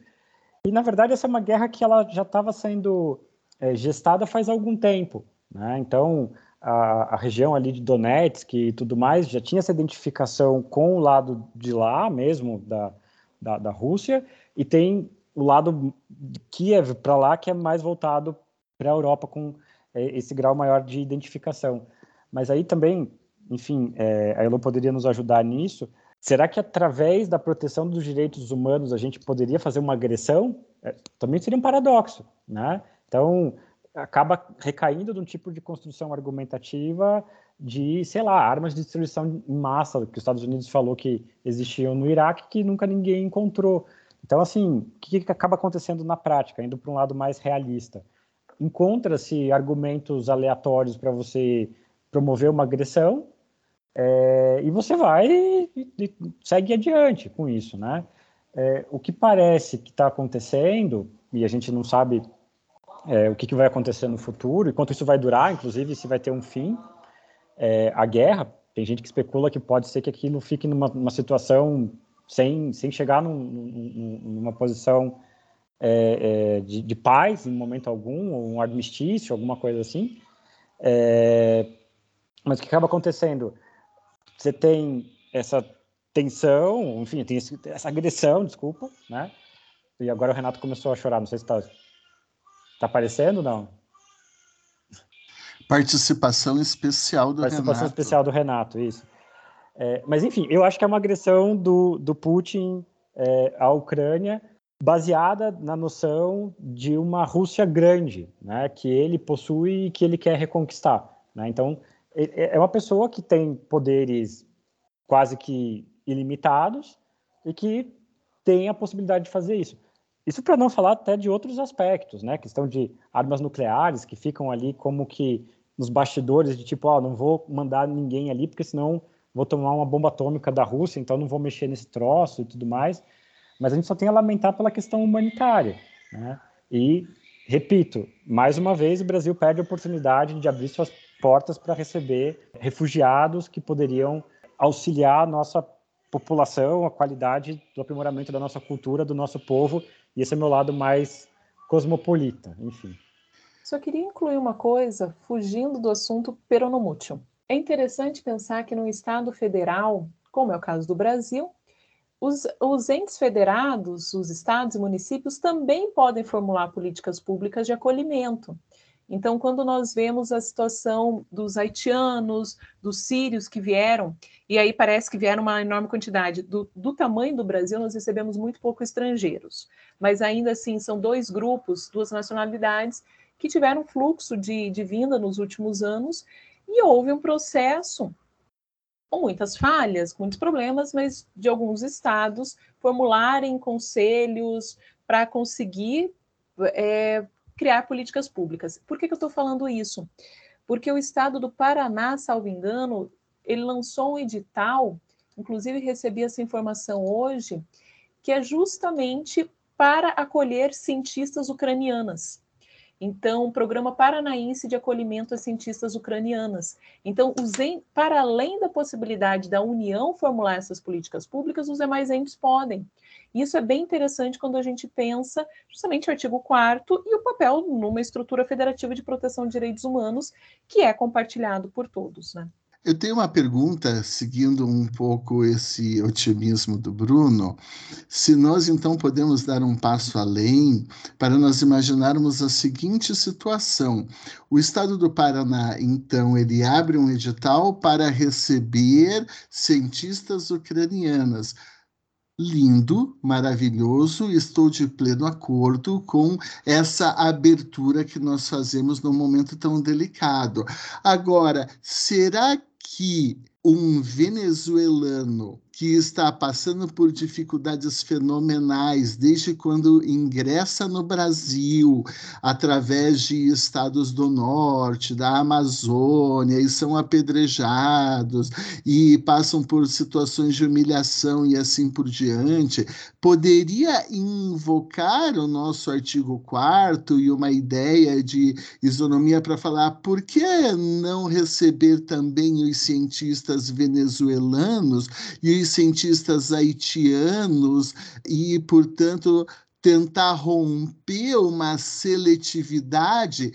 E, na verdade, essa é uma guerra que ela já estava sendo é, gestada faz algum tempo. Né? Então, a, a, região ali de Donetsk e tudo mais já tinha essa identificação com o lado de lá mesmo, da, da, da Rússia, e tem o lado de Kiev para lá que é mais voltado para a Europa com é, esse grau maior de identificação. Mas aí também, enfim, é, a Elo poderia nos ajudar nisso. Será que através da proteção dos direitos humanos a gente poderia fazer uma agressão? É, também seria um paradoxo, né? Então, acaba recaindo num tipo de construção argumentativa de, sei lá, armas de destruição em massa que os Estados Unidos falou que existiam no Iraque que nunca ninguém encontrou. Então, assim, o que, que acaba acontecendo na prática, indo para um lado mais realista? encontra-se argumentos aleatórios para você promover uma agressão, é, e você vai e, e, segue adiante com isso, né? É, o que parece que está acontecendo, e a gente não sabe é, o que, que, vai acontecer no futuro, e quanto isso vai durar, inclusive se vai ter um fim, é, a guerra, tem gente que especula que pode ser que aquilo fique numa, numa situação sem, sem chegar num, num, numa posição é, é, de, de, paz em momento algum, ou um armistício, alguma coisa assim. Mas o que acaba acontecendo? Você tem essa tensão, enfim, tem essa agressão, desculpa, né? E agora o Renato começou a chorar, não sei se está tá aparecendo não. Participação especial do Participação Renato. especial do Renato, isso. É, mas, enfim, eu acho que é uma agressão do, do Putin é, à Ucrânia baseada na noção de uma Rússia grande, né, que ele possui e que ele quer reconquistar. Né? Então, é uma pessoa que tem poderes quase que ilimitados e que tem a possibilidade de fazer isso. Isso para não falar até de outros aspectos, né? Questão de armas nucleares que ficam ali como que nos bastidores de tipo, oh, não vou mandar ninguém ali porque senão vou tomar uma bomba atômica da Rússia, então não vou mexer nesse troço e tudo mais. Mas a gente só tem a lamentar pela questão humanitária, né? E repito, mais uma vez o Brasil perde a oportunidade de abrir suas portas para receber refugiados que poderiam auxiliar a nossa população, a qualidade do aprimoramento da nossa cultura, do nosso povo, e esse é meu lado mais cosmopolita, enfim. Só queria incluir uma coisa, fugindo do assunto peronomútil. É interessante pensar que no Estado federal, como é o caso do Brasil, os, os, entes federados, os estados e municípios também podem formular políticas públicas de acolhimento. Então, quando nós vemos a situação dos haitianos, dos sírios que vieram, e aí parece que vieram uma enorme quantidade, do, do tamanho do Brasil, nós recebemos muito pouco estrangeiros, mas ainda assim são dois grupos, duas nacionalidades, que tiveram fluxo de, de vinda nos últimos anos, e houve um processo com muitas falhas, muitos problemas, mas de alguns estados formularem conselhos para conseguir é, criar políticas públicas. Por que, que eu estou falando isso? Porque o estado do Paraná, salvo engano, ele lançou um edital, inclusive recebi essa informação hoje, que é justamente para acolher cientistas ucranianas. Então, o Programa Paranaense de Acolhimento a Cientistas Ucranianas. Então, os para além da possibilidade da União formular essas políticas públicas, os demais entes podem. Isso é bem interessante quando a gente pensa justamente o artigo 4 e o papel numa estrutura federativa de proteção de direitos humanos, que é compartilhado por todos. Né? Eu tenho uma pergunta, seguindo um pouco esse otimismo do Bruno, se nós então podemos dar um passo além para nós imaginarmos a seguinte situação. O estado do Paraná, então, ele abre um edital para receber cientistas ucranianas lindo, maravilhoso, estou de pleno acordo com essa abertura que nós fazemos num momento tão delicado. Agora, será que um venezuelano que está passando por dificuldades fenomenais desde quando ingressa no Brasil, através de estados do norte, da Amazônia, e são apedrejados e passam por situações de humilhação e assim por diante, poderia invocar o nosso artigo 4 e uma ideia de isonomia para falar por que não receber também os cientistas venezuelanos e cientistas haitianos e, portanto, tentar romper uma seletividade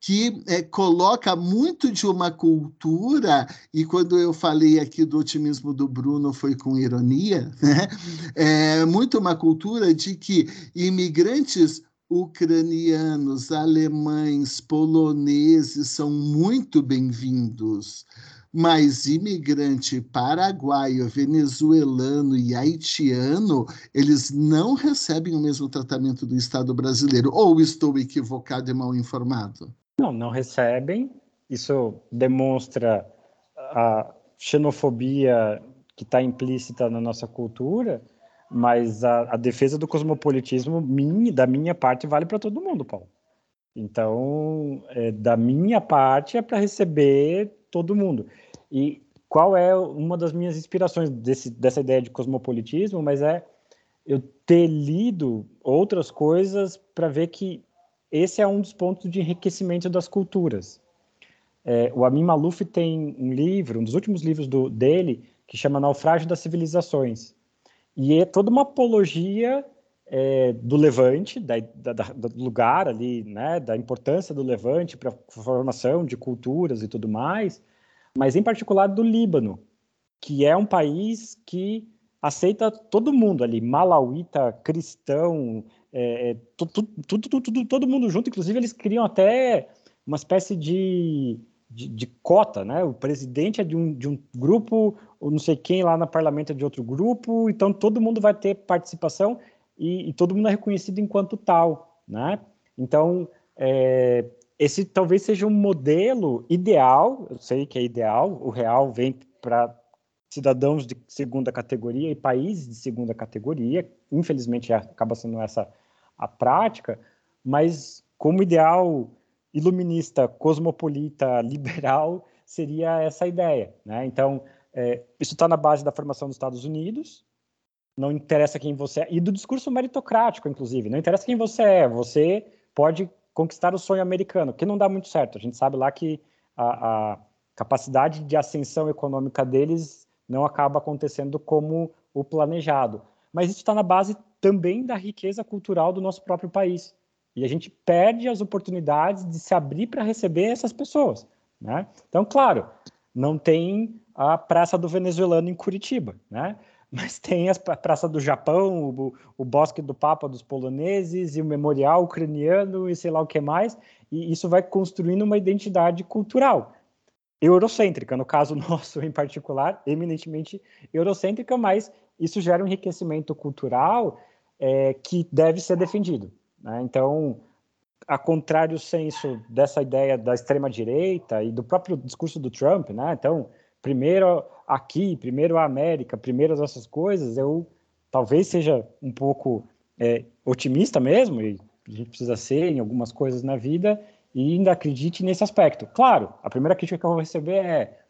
que é, coloca muito de uma cultura, e quando eu falei aqui do otimismo do Bruno foi com ironia, né? é muito uma cultura de que imigrantes ucranianos, alemães, poloneses são muito bem-vindos mas imigrante paraguaio, venezuelano e haitiano, eles não recebem o mesmo tratamento do Estado brasileiro. Ou estou equivocado e mal informado? Não, não recebem. Isso demonstra a xenofobia que está implícita na nossa cultura, mas a, a defesa do cosmopolitismo da minha parte vale para todo mundo, Paulo. Então, é, da minha parte, é para receber todo mundo. E qual é uma das minhas inspirações desse, dessa ideia de cosmopolitismo? Mas é eu ter lido outras coisas para ver que esse é um dos pontos de enriquecimento das culturas. É, o Amin Maluf tem um livro, um dos últimos livros do, dele, que chama Naufrágio das Civilizações. E é toda uma apologia é, do Levante, da, da, da, do lugar ali, né, da importância do Levante para a formação de culturas e tudo mais, mas em particular do Líbano, que é um país que aceita todo mundo ali, malauíta, cristão, é, tudo, tudo, tudo, todo mundo junto, inclusive eles criam até uma espécie de de, de, cota, né? O presidente é de um, de um grupo, ou não sei quem lá no parlamento é de outro grupo, então todo mundo vai ter participação e, e todo mundo é reconhecido enquanto tal, né? Então, é, esse talvez seja um modelo ideal, eu sei que é ideal, o real vem para cidadãos de segunda categoria e países de segunda categoria, infelizmente acaba sendo essa a prática, mas como ideal iluminista, cosmopolita, liberal, seria essa ideia. Né? Então, é, isso está na base da formação dos Estados Unidos, não interessa quem você é, e do discurso meritocrático, inclusive, não interessa quem você é, você pode conquistar o sonho americano, que não dá muito certo. A gente sabe lá que a, a capacidade de ascensão econômica deles não acaba acontecendo como o planejado. Mas isso está na base também da riqueza cultural do nosso próprio país. E a gente perde as oportunidades de se abrir para receber essas pessoas. Né? Então, claro, não tem a Praça do Venezuelano em Curitiba, né? Mas tem a Praça do Japão, o, o Bosque do Papa dos Poloneses e o Memorial Ucraniano e sei lá o que mais, e isso vai construindo uma identidade cultural eurocêntrica, no caso nosso em particular, eminentemente eurocêntrica, mas isso gera um enriquecimento cultural é, que deve ser defendido. Né? Então, a contrário senso dessa ideia da extrema direita e do próprio discurso do Trump, né? Então, primeiro aqui, primeiro a América, primeiro essas coisas, eu talvez seja um pouco é, otimista mesmo, e a gente precisa ser em algumas coisas na vida, e ainda acredite nesse aspecto. Claro, a primeira crítica que eu vou receber é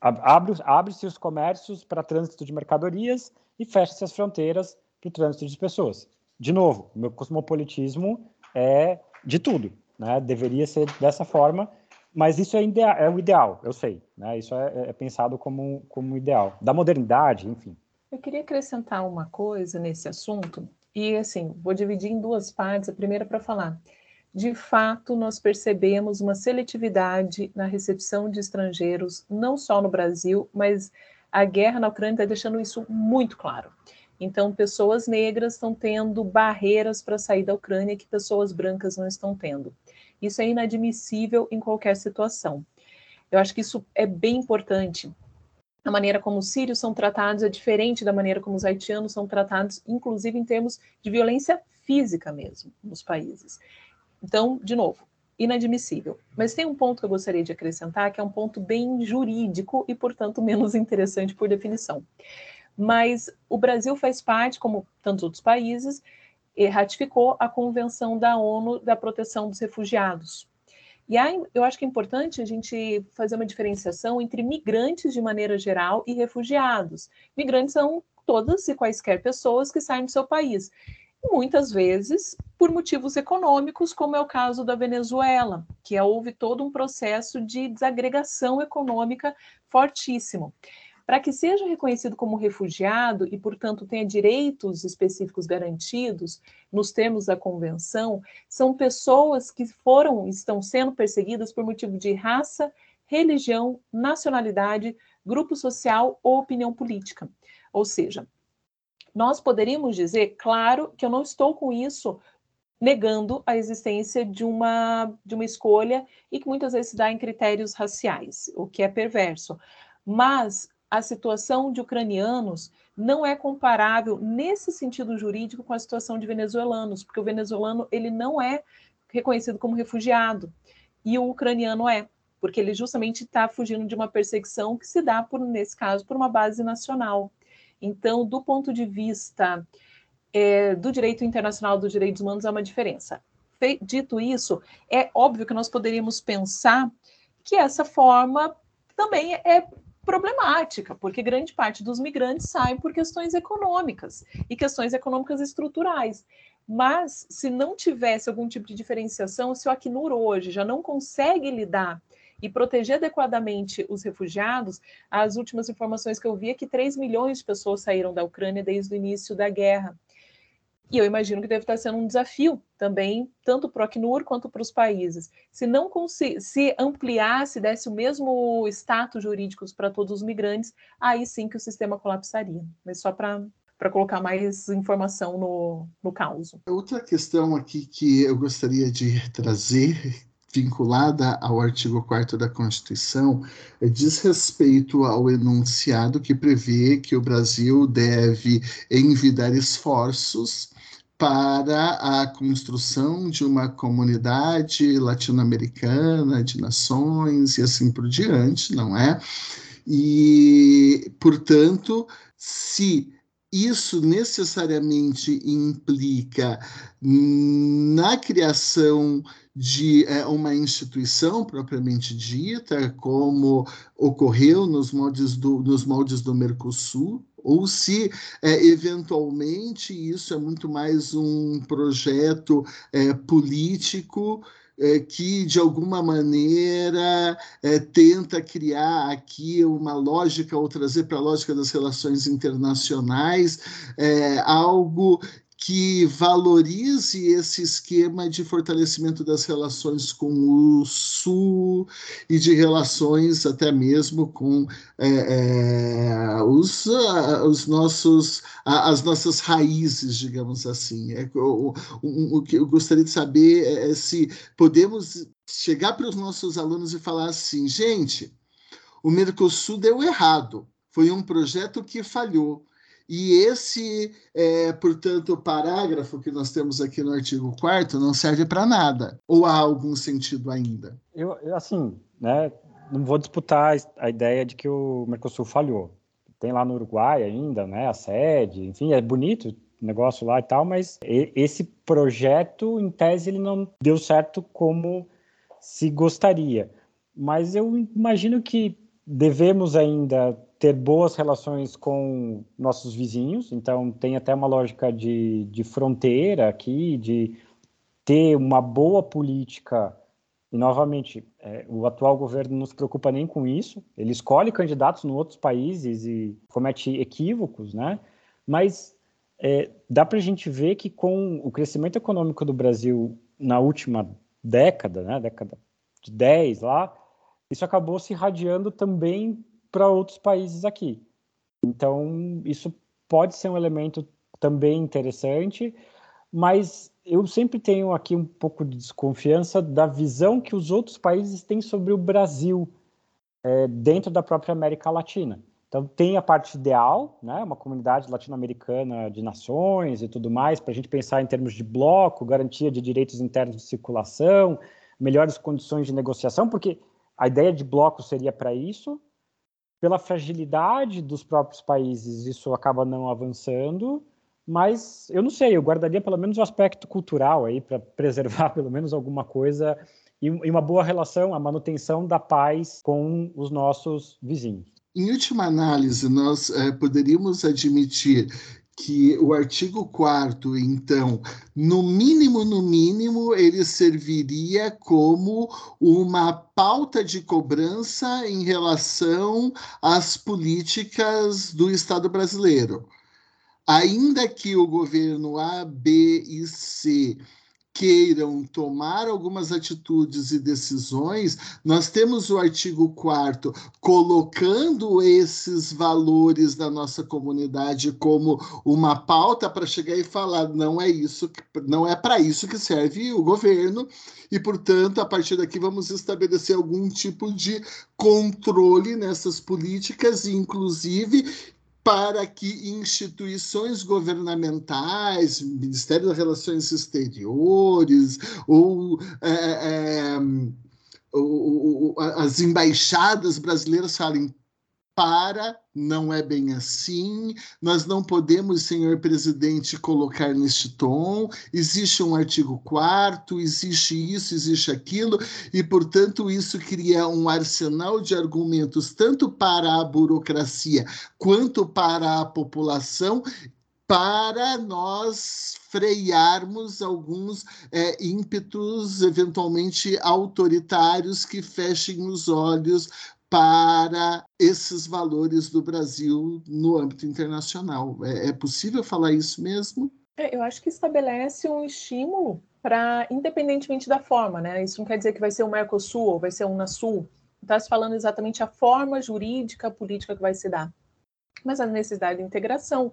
abre-se abre os comércios para trânsito de mercadorias e fecha-se as fronteiras para o trânsito de pessoas de novo, meu cosmopolitismo é de tudo, né? Deveria ser dessa forma, mas isso é, é o ideal, eu sei, né? Isso é, é pensado como como ideal da modernidade, enfim. Eu queria acrescentar uma coisa nesse assunto e assim vou dividir em duas partes. A primeira para falar de fato, nós percebemos uma seletividade na recepção de estrangeiros, não só no Brasil, mas a guerra na Ucrânia está deixando isso muito claro. Então, pessoas negras estão tendo barreiras para sair da Ucrânia que pessoas brancas não estão tendo. Isso é inadmissível em qualquer situação. Eu acho que isso é bem importante. A maneira como os sírios são tratados é diferente da maneira como os haitianos são tratados, inclusive em termos de violência física mesmo, nos países. Então, de novo, inadmissível. Mas tem um ponto que eu gostaria de acrescentar, que é um ponto bem jurídico e, portanto, menos interessante por definição mas o Brasil faz parte, como tantos outros países, ratificou a Convenção da ONU da Proteção dos Refugiados. E aí, eu acho que é importante a gente fazer uma diferenciação entre migrantes de maneira geral e refugiados. Migrantes são todas e quaisquer pessoas que saem do seu país. muitas vezes por motivos econômicos, como é o caso da Venezuela, que houve todo um processo de desagregação econômica fortíssimo. Para que seja reconhecido como refugiado e, portanto, tenha direitos específicos garantidos nos termos da convenção, são pessoas que foram, estão sendo perseguidas por motivo de raça, religião, nacionalidade, grupo social ou opinião política. Ou seja, nós poderíamos dizer, claro, que eu não estou com isso negando a existência de uma, de uma escolha e que muitas vezes se dá em critérios raciais, o que é perverso. Mas a situação de ucranianos não é comparável nesse sentido jurídico com a situação de venezuelanos, porque o venezuelano ele não é reconhecido como refugiado e o ucraniano é, porque ele justamente está fugindo de uma perseguição que se dá por nesse caso por uma base nacional. Então, do ponto de vista é, do direito internacional dos direitos humanos, há uma diferença. dito isso, é óbvio que nós poderíamos pensar que essa forma também é problemática, porque grande parte dos migrantes saem por questões econômicas e questões econômicas estruturais. Mas se não tivesse algum tipo de diferenciação, se o Acnur hoje já não consegue lidar e proteger adequadamente os refugiados, as últimas informações que eu vi é que 3 milhões de pessoas saíram da Ucrânia desde o início da guerra. E eu imagino que deve estar sendo um desafio também, tanto para o Acnur quanto para os países. Se não se ampliasse, desse o mesmo status jurídico para todos os migrantes, aí sim que o sistema colapsaria. Mas só para para colocar mais informação no, no caos. Outra questão aqui que eu gostaria de trazer, vinculada ao artigo 4 da Constituição, diz respeito ao enunciado que prevê que o Brasil deve envidar esforços para a construção de uma comunidade latino-americana de nações e assim por diante, não é? E, portanto, se isso necessariamente implica na criação de é, uma instituição propriamente dita, como ocorreu nos moldes do, nos moldes do Mercosul, ou se é, eventualmente isso é muito mais um projeto é, político é, que de alguma maneira é, tenta criar aqui uma lógica ou trazer para a lógica das relações internacionais é, algo que valorize esse esquema de fortalecimento das relações com o Sul e de relações até mesmo com é, é, os, os nossos, as nossas raízes, digamos assim. É, o, o, o, que eu gostaria de saber é, é se podemos chegar para os nossos alunos e falar assim, gente, o Mercosul deu errado, foi um projeto que falhou e esse, é, portanto, parágrafo que nós temos aqui no artigo 4 não serve para nada. Ou há algum sentido ainda? Eu, assim, né, não vou disputar a ideia de que o Mercosul falhou. Tem lá no Uruguai ainda, né, a sede, enfim, é bonito o negócio lá e tal, mas esse projeto, em tese, ele não deu certo como se gostaria. Mas eu imagino que devemos ainda ter boas relações com nossos vizinhos, então tem até uma lógica de, de fronteira aqui, de ter uma boa política. E, novamente, é, o atual governo não se preocupa nem com isso, ele escolhe candidatos em outros países e comete equívocos, né? Mas é, dá para a gente ver que com o crescimento econômico do Brasil na última década, né, década de 10 lá, isso acabou se irradiando também para outros países aqui. Então, isso pode ser um elemento também interessante, mas eu sempre tenho aqui um pouco de desconfiança da visão que os outros países têm sobre o Brasil é, dentro da própria América Latina. Então, tem a parte ideal, né, uma comunidade latino-americana de nações e tudo mais, para a gente pensar em termos de bloco, garantia de direitos internos de circulação, melhores condições de negociação, porque a ideia de bloco seria para isso, pela fragilidade dos próprios países, isso acaba não avançando, mas eu não sei, eu guardaria pelo menos o aspecto cultural aí para preservar pelo menos alguma coisa e, uma boa relação, a manutenção da paz com os nossos vizinhos. Em última análise, nós é, poderíamos admitir que o artigo 4 então, no mínimo, no mínimo, ele serviria como uma pauta de cobrança em relação às políticas do Estado brasileiro. Ainda que o governo A, B e C queiram tomar algumas atitudes e decisões, nós temos o artigo 4 colocando esses valores da nossa comunidade como uma pauta para chegar e falar não é isso, não é para isso que serve o governo e portanto, a partir daqui vamos estabelecer algum tipo de controle nessas políticas, inclusive para que instituições governamentais, Ministério das Relações Exteriores, ou, é, é, as embaixadas brasileiras falem para, não é bem assim, nós não podemos, senhor presidente, colocar neste tom, existe um artigo 4 existe isso, existe aquilo, e, portanto, isso cria um arsenal de argumentos, tanto para a burocracia quanto para a população, para nós frearmos alguns é, ímpetos eventualmente autoritários que fechem os olhos para esses valores do Brasil no âmbito internacional. É, é possível falar isso mesmo? É, eu acho que estabelece um estímulo para, independentemente da forma, né? Isso não quer dizer que vai ser um Mercosul ou vai ser um Unasul. Está se falando exatamente a forma jurídica, política que vai se dar. Mas a necessidade de integração.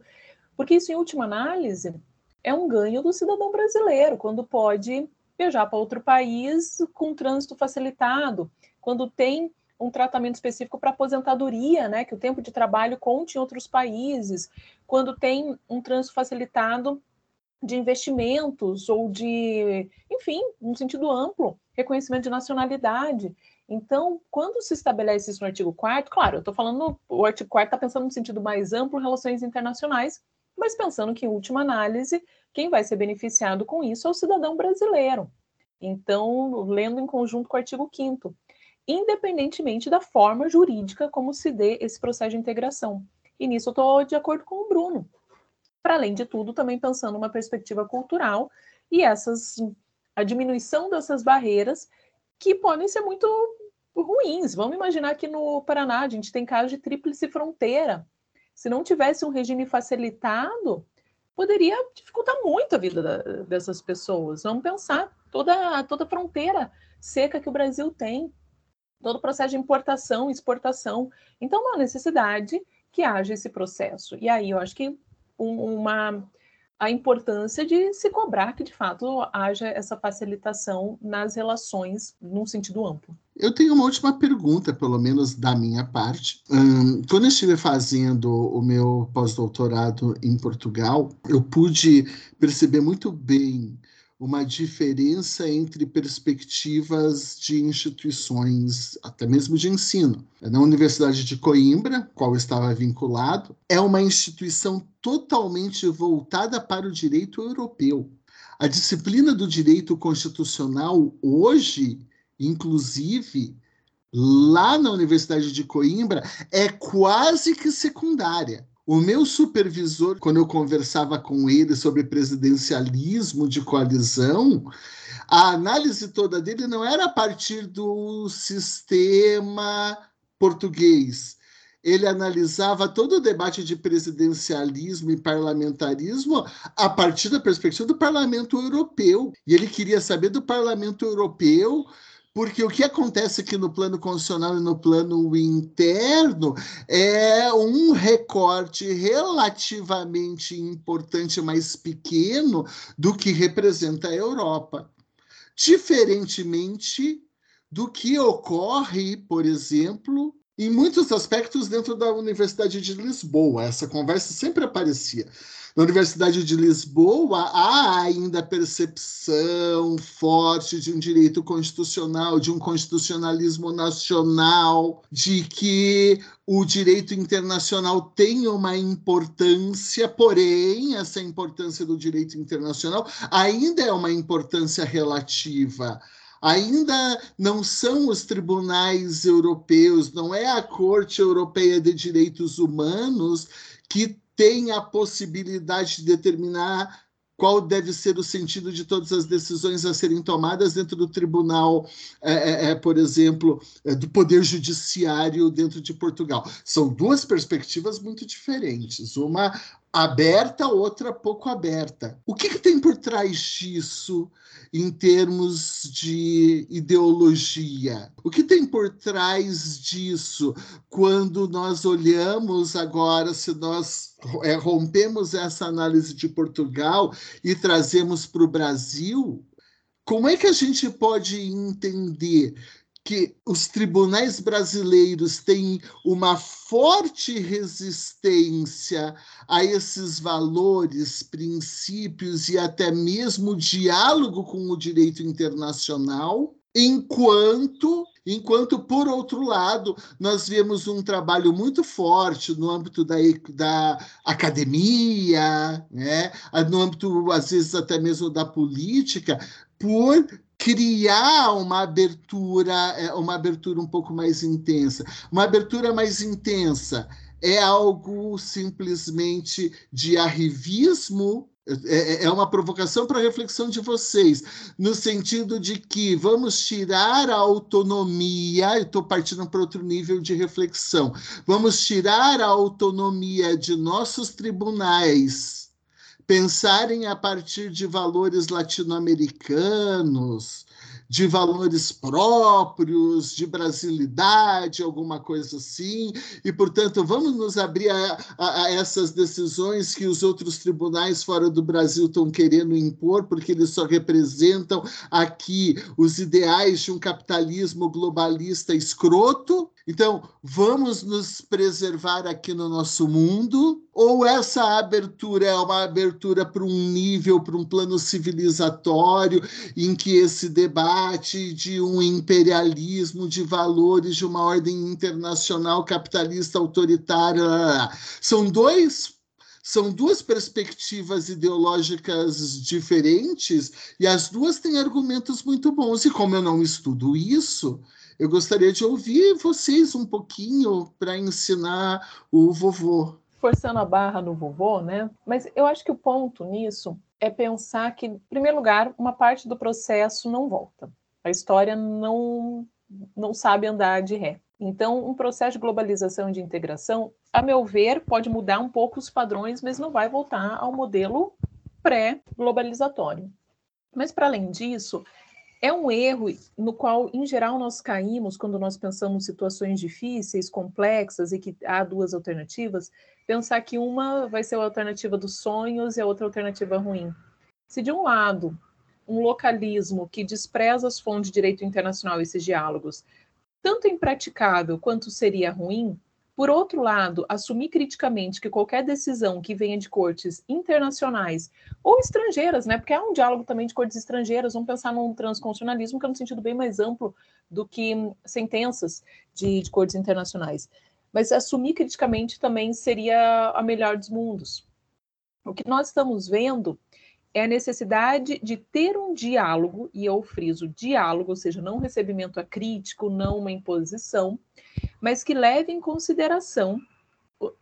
Porque isso, em última análise, é um ganho do cidadão brasileiro, quando pode viajar para outro país com trânsito facilitado, quando tem um tratamento específico para aposentadoria, né, que o tempo de trabalho conte em outros países, quando tem um trânsito facilitado de investimentos ou de, enfim, no sentido amplo, reconhecimento de nacionalidade. Então, quando se estabelece isso no artigo 4 claro, eu estou falando, o artigo 4 está pensando no sentido mais amplo, relações internacionais, mas pensando que, em última análise, quem vai ser beneficiado com isso é o cidadão brasileiro. Então, lendo em conjunto com o artigo 5 independentemente da forma jurídica como se dê esse processo de integração. E nisso eu estou de acordo com o Bruno. Para além de tudo, também pensando numa perspectiva cultural e essas a diminuição dessas barreiras que podem ser muito ruins. Vamos imaginar que no Paraná a gente tem casos de tríplice fronteira. Se não tivesse um regime facilitado, poderia dificultar muito a vida da, dessas pessoas. Vamos pensar toda toda fronteira seca que o Brasil tem todo o processo de importação exportação. Então, uma necessidade que haja esse processo. E aí eu acho que uma a importância de se cobrar que de fato haja essa facilitação nas relações num sentido amplo. Eu tenho uma última pergunta, pelo menos da minha parte. Um, quando eu estive fazendo o meu pós-doutorado em Portugal, eu pude perceber muito bem uma diferença entre perspectivas de instituições, até mesmo de ensino. Na Universidade de Coimbra, qual estava vinculado, é uma instituição totalmente voltada para o direito europeu. A disciplina do direito constitucional hoje, inclusive, lá na Universidade de Coimbra, é quase que secundária. O meu supervisor, quando eu conversava com ele sobre presidencialismo de coalizão, a análise toda dele não era a partir do sistema português. Ele analisava todo o debate de presidencialismo e parlamentarismo a partir da perspectiva do parlamento europeu. E ele queria saber do parlamento europeu porque o que acontece aqui no plano constitucional e no plano interno é um recorte relativamente importante, mais pequeno, do que representa a Europa. Diferentemente do que ocorre, por exemplo, em muitos aspectos dentro da Universidade de Lisboa. Essa conversa sempre aparecia. Na Universidade de Lisboa, há ainda percepção forte de um direito constitucional, de um constitucionalismo nacional, de que o direito internacional tem uma importância, porém, essa importância do direito internacional ainda é uma importância relativa. Ainda não são os tribunais europeus, não é a Corte Europeia de Direitos Humanos que tem a possibilidade de determinar qual deve ser o sentido de todas as decisões a serem tomadas dentro do tribunal, é, é, é por exemplo, é, do Poder Judiciário dentro de Portugal. São duas perspectivas muito diferentes. Uma aberta, outra pouco aberta. O que, que, tem por trás disso em termos de ideologia? O que tem por trás disso quando nós olhamos agora, se nós é, rompemos essa análise de Portugal e trazemos para o Brasil? Como é que a gente pode entender que os tribunais brasileiros têm uma forte resistência a esses valores, princípios e até mesmo diálogo com o direito internacional, enquanto Enquanto, por outro lado, nós vemos um trabalho muito forte no âmbito da, da academia, né? no âmbito, às vezes, até mesmo da política, por criar uma abertura, é, uma abertura um pouco mais intensa. Uma abertura mais intensa é algo simplesmente de arrivismo é, é, é uma provocação para a reflexão de vocês, no sentido de que vamos tirar a autonomia, estou partindo para outro nível de reflexão, vamos tirar a autonomia de nossos tribunais, pensarem a partir de valores latino-americanos, de valores próprios, de brasilidade, alguma coisa assim, e, portanto, vamos nos abrir a, a, a, essas decisões que os outros tribunais fora do Brasil estão querendo impor, porque eles só representam aqui os ideais de um capitalismo globalista escroto. Então, vamos nos preservar aqui no nosso mundo, ou essa abertura é uma abertura para um nível, para um plano civilizatório, em que esse debate de um imperialismo de valores, de uma ordem internacional capitalista autoritária, são dois são duas perspectivas ideológicas diferentes e as duas têm argumentos muito bons. E como eu não estudo isso, eu gostaria de ouvir vocês um pouquinho para ensinar o vovô. Forçando a barra no vovô, né? Mas eu acho que o ponto nisso é pensar que, em primeiro lugar, uma parte do processo não volta. A história não, não sabe andar de ré. Então, um processo de globalização e de integração, a meu ver, pode mudar um pouco os padrões, mas não vai voltar ao modelo pré-globalizatório. Mas, para além disso, é um erro no qual, em geral, nós caímos quando nós pensamos situações difíceis, complexas e que há duas alternativas, pensar que uma vai ser a alternativa dos sonhos e a outra alternativa ruim. Se, de um lado, um localismo que despreza as fontes de direito internacional, esses diálogos, tanto impraticável quanto seria ruim, por outro lado, assumir criticamente que qualquer decisão que venha de cortes internacionais ou estrangeiras, né, porque há um diálogo também de cortes estrangeiras, vamos pensar num transconstitucionalismo que é um sentido bem mais amplo do que sentenças de, de cortes internacionais. Mas assumir criticamente também seria a melhor dos mundos. O que nós estamos vendo é a necessidade de ter um diálogo, e eu friso diálogo, ou seja, não recebimento acrítico, não uma imposição, mas que leve em consideração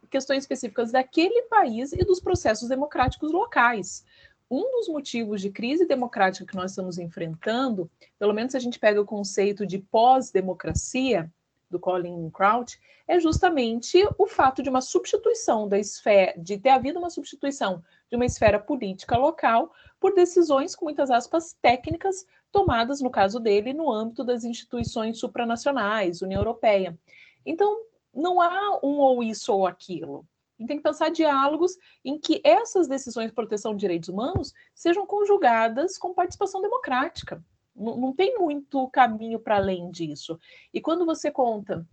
questões específicas daquele país e dos processos democráticos locais. Um dos motivos de crise democrática que nós estamos enfrentando, pelo menos se a gente pega o conceito de pós-democracia, do Colin Crouch, é justamente o fato de uma substituição da esfera, de ter havido uma substituição de uma esfera política local por decisões, com muitas aspas, técnicas tomadas, no caso dele, no âmbito das instituições supranacionais, União Europeia. Então, não há um ou isso ou aquilo. A gente tem que pensar diálogos em que essas decisões de proteção de direitos humanos sejam conjugadas com participação democrática. Não, não tem muito caminho para além disso. E quando você conta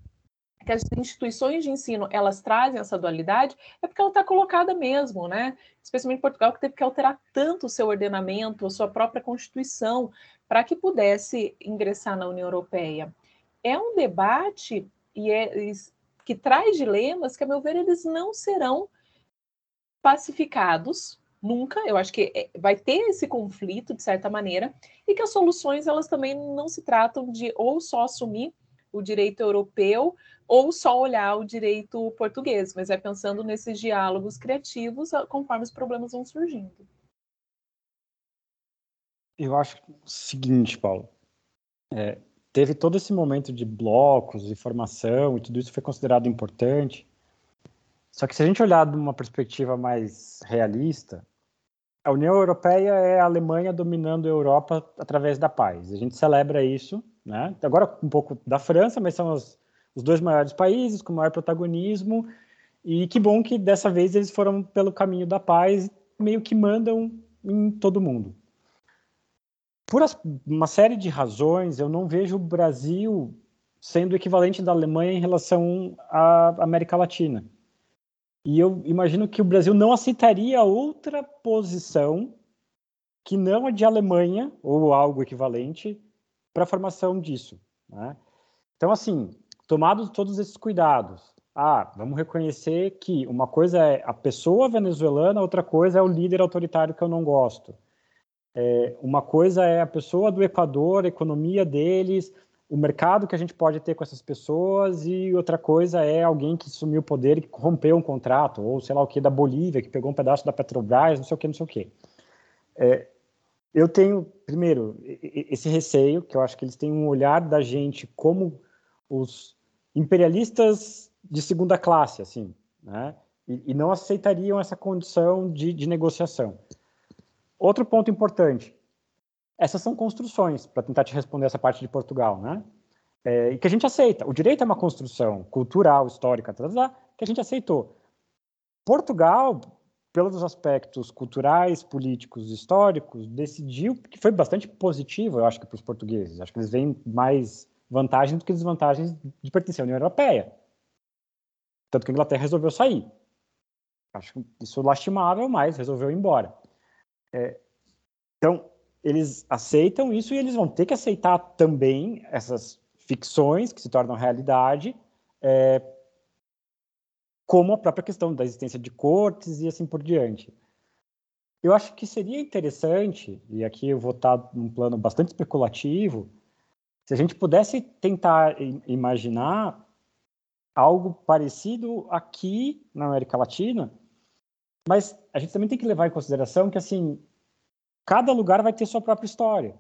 que as instituições de ensino elas trazem essa dualidade, é porque ela está colocada mesmo, né? Especialmente Portugal, que teve que alterar tanto o seu ordenamento, a sua própria constituição, para que pudesse ingressar na União Europeia. É um debate e é, que traz dilemas que, a meu ver, eles não serão pacificados nunca. Eu acho que é, vai ter esse conflito de certa maneira e que as soluções elas também não se tratam de ou só assumir o direito europeu ou só olhar o direito português, mas é pensando nesses diálogos criativos ah, conforme os problemas vão surgindo. Eu acho o seguinte, Paulo. É, teve todo esse momento de blocos, de formação, e tudo isso foi considerado importante. Só que se a gente olhar de uma perspectiva mais realista, a União Europeia é a Alemanha dominando a Europa através da paz. A gente celebra isso, né? Agora um pouco da França, mas são os, os dois maiores países com maior protagonismo. E que bom que dessa vez eles foram pelo caminho da paz, meio que mandam em todo mundo. Por as, uma série de razões, eu não vejo o Brasil sendo equivalente da Alemanha em relação à América Latina. E eu imagino que o Brasil não aceitaria outra posição que não a de Alemanha, ou algo equivalente, para a formação disso. Né? Então, assim, tomados todos esses cuidados, ah, vamos reconhecer que uma coisa é a pessoa venezuelana, outra coisa é o líder autoritário que eu não gosto. É, uma coisa é a pessoa do Equador, a economia deles, o mercado que a gente pode ter com essas pessoas, e outra coisa é alguém que sumiu o poder e que rompeu um contrato, ou sei lá o que, da Bolívia, que pegou um pedaço da Petrobras, não sei o que, não sei o que. É, eu tenho, primeiro, esse receio, que eu acho que eles têm um olhar da gente como os imperialistas de segunda classe, assim, né? E, e não aceitariam essa condição de, de negociação. Outro ponto importante: essas são construções, para tentar te responder essa parte de Portugal, né? É, e que a gente aceita. O direito é uma construção cultural, histórica, que a gente aceitou. Portugal, pelos aspectos culturais, políticos, históricos, decidiu que foi bastante positivo, eu acho que para os portugueses. Acho que eles veem mais vantagens do que desvantagens de pertencer à União Europeia. Tanto que a Inglaterra resolveu sair. Acho isso lastimável, mas resolveu ir embora. É, então, eles aceitam isso e eles vão ter que aceitar também essas ficções que se tornam realidade, é, como a própria questão da existência de cortes e assim por diante. Eu acho que seria interessante, e aqui eu vou estar num plano bastante especulativo, se a gente pudesse tentar imaginar algo parecido aqui na América Latina, mas a gente também tem que levar em consideração que assim cada lugar vai ter sua própria história.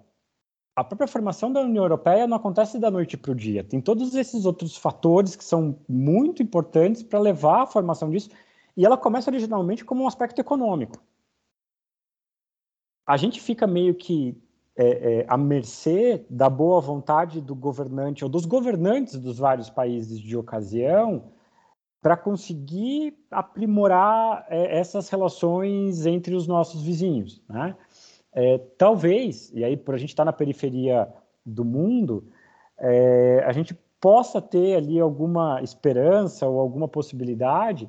A própria formação da União Europeia não acontece da noite para o dia. Tem todos esses outros fatores que são muito importantes para levar a formação disso. E ela começa originalmente como um aspecto econômico. A gente fica meio que é, é, à mercê da boa vontade do governante ou dos governantes dos vários países de ocasião para conseguir aprimorar é, essas relações entre os nossos vizinhos. Né? É, talvez, e aí por a gente estar tá na periferia do mundo, é, a gente possa ter ali alguma esperança ou alguma possibilidade,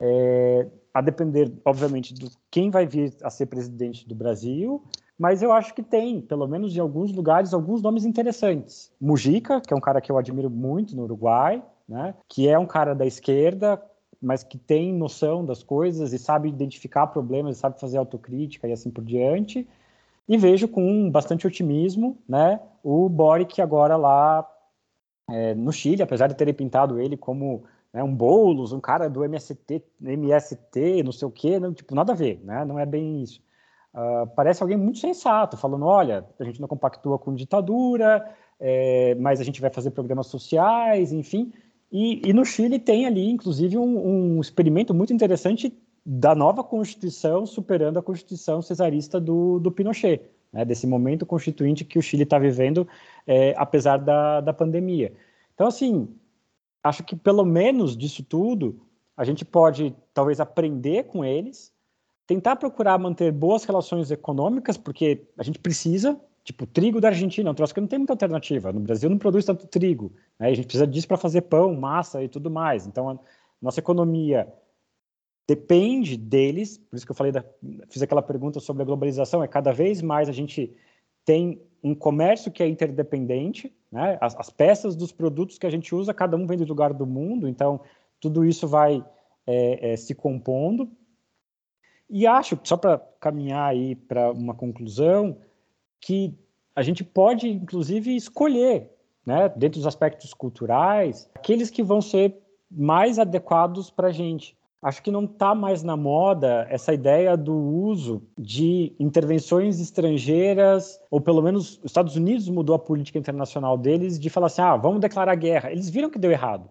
é, a depender, obviamente, de quem vai vir a ser presidente do Brasil, mas eu acho que tem, pelo menos em alguns lugares, alguns nomes interessantes. Mujica, que é um cara que eu admiro muito no Uruguai, né? que é um cara da esquerda, mas que tem noção das coisas e sabe identificar problemas, sabe fazer autocrítica e assim por diante. E vejo com bastante otimismo né, o Boric agora lá é, no Chile, apesar de terem pintado ele como né, um Boulos, um cara do MST, MST, não sei o quê, não, tipo, nada a ver, né, não é bem isso. Uh, parece alguém muito sensato, falando: olha, a gente não compactua com ditadura, é, mas a gente vai fazer programas sociais, enfim. E, e no Chile tem ali, inclusive, um, um, experimento muito interessante da nova Constituição superando a Constituição cesarista do, do Pinochet, né, desse momento constituinte que o Chile está vivendo, é, apesar da, da pandemia. Então, assim, acho que pelo menos disso tudo, a gente pode talvez aprender com eles, tentar procurar manter boas relações econômicas, porque a gente precisa, tipo, trigo da Argentina, é um troço que não tem muita alternativa. No Brasil não produz tanto trigo, né? a gente precisa disso para fazer pão, massa e tudo mais. Então, a nossa economia depende deles, por isso que eu falei da, fiz aquela pergunta sobre a globalização, é cada vez mais a gente tem um comércio que é interdependente, né? as, as peças dos produtos que a gente usa, cada um vem do lugar do mundo, então tudo isso vai é, é, se compondo e acho, só para caminhar aí para uma conclusão, que a gente pode, inclusive, escolher, né, dentro dos aspectos culturais, aqueles que vão ser mais adequados para a gente. Acho que não está mais na moda essa ideia do uso de intervenções estrangeiras, ou pelo menos os Estados Unidos mudou a política internacional deles de falar assim: ah, vamos declarar guerra. Eles viram que deu errado.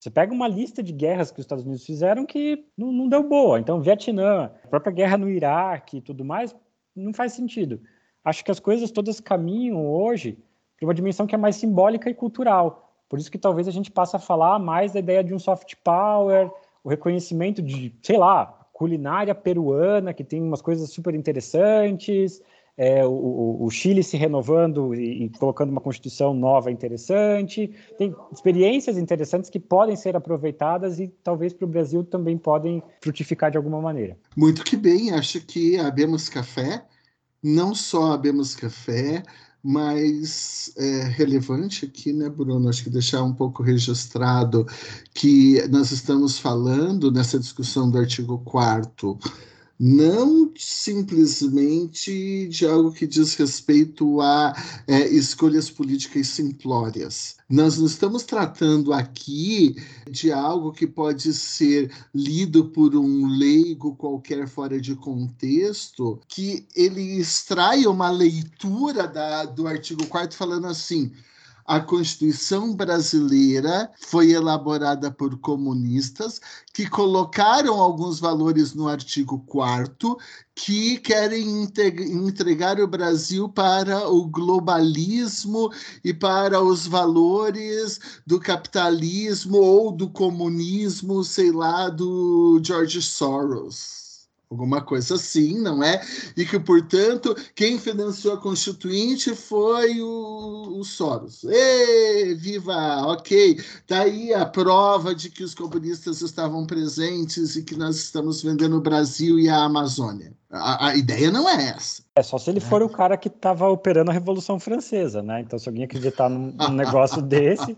Você pega uma lista de guerras que os Estados Unidos fizeram que não, não deu boa. Então, Vietnã, a própria guerra no Iraque e tudo mais, não faz sentido. Acho que as coisas todas caminham hoje para uma dimensão que é mais simbólica e cultural. Por isso que talvez a gente passe a falar mais da ideia de um soft power, o reconhecimento de, sei lá, culinária peruana, que tem umas coisas super interessantes, é, o, o, Chile se renovando e, e, colocando uma constituição nova interessante. Tem experiências interessantes que podem ser aproveitadas e talvez para o Brasil também podem frutificar de alguma maneira. Muito que bem, acho que abemos café, não só abemos café, mais é, relevante aqui, né, Bruno? Acho que deixar um pouco registrado que nós estamos falando nessa discussão do artigo 4 não simplesmente de algo que diz respeito a é, escolhas políticas simplórias. Nós não estamos tratando aqui de algo que pode ser lido por um leigo qualquer fora de contexto, que ele extrai uma leitura da, do artigo 4 falando assim a Constituição brasileira foi elaborada por comunistas que colocaram alguns valores no artigo 4 que querem entregar o Brasil para o globalismo e para os valores do capitalismo ou do comunismo, sei lá, do George Soros alguma coisa assim, não é? E que, portanto, quem financiou a Constituinte foi o, o Soros. Ê, viva! Ok, tá aí a prova de que os comunistas estavam presentes e que nós estamos vendendo o Brasil e a Amazônia. A, a, ideia não é essa. É só se ele for o cara que estava operando a Revolução Francesa, né? Então, se alguém acreditar num, num negócio desse,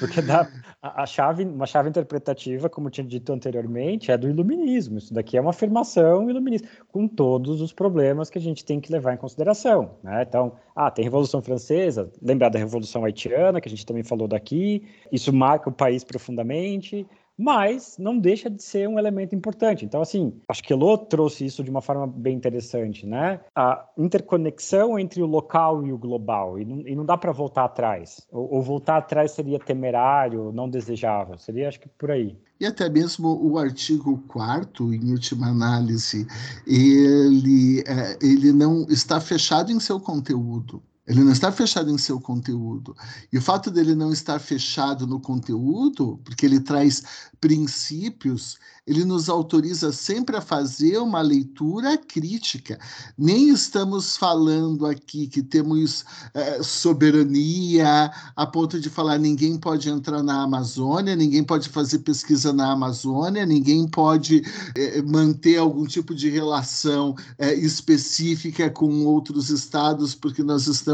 porque dá a, a, chave, uma chave interpretativa, como tinha dito anteriormente, é do iluminismo. Isso daqui é uma afirmação iluminista, com todos os problemas que a gente tem que levar em consideração, né? Então, ah, tem Revolução Francesa, lembrar da Revolução Haitiana, que a gente também falou daqui, isso marca o país profundamente mas não deixa de ser um elemento importante. Então, assim, acho que Elô trouxe isso de uma forma bem interessante, né? A interconexão entre o local e o global, e não, e não dá para voltar atrás. Ou, ou, voltar atrás seria temerário, não desejável, seria, acho que, por aí. E até mesmo o artigo 4 em última análise, ele, é, ele não está fechado em seu conteúdo. Ele não está fechado em seu conteúdo. E o fato dele não estar fechado no conteúdo, porque ele traz princípios, ele nos autoriza sempre a fazer uma leitura crítica. Nem estamos falando aqui que temos é, soberania a ponto de falar ninguém pode entrar na Amazônia, ninguém pode fazer pesquisa na Amazônia, ninguém pode é, manter algum tipo de relação é, específica com outros estados, porque nós estamos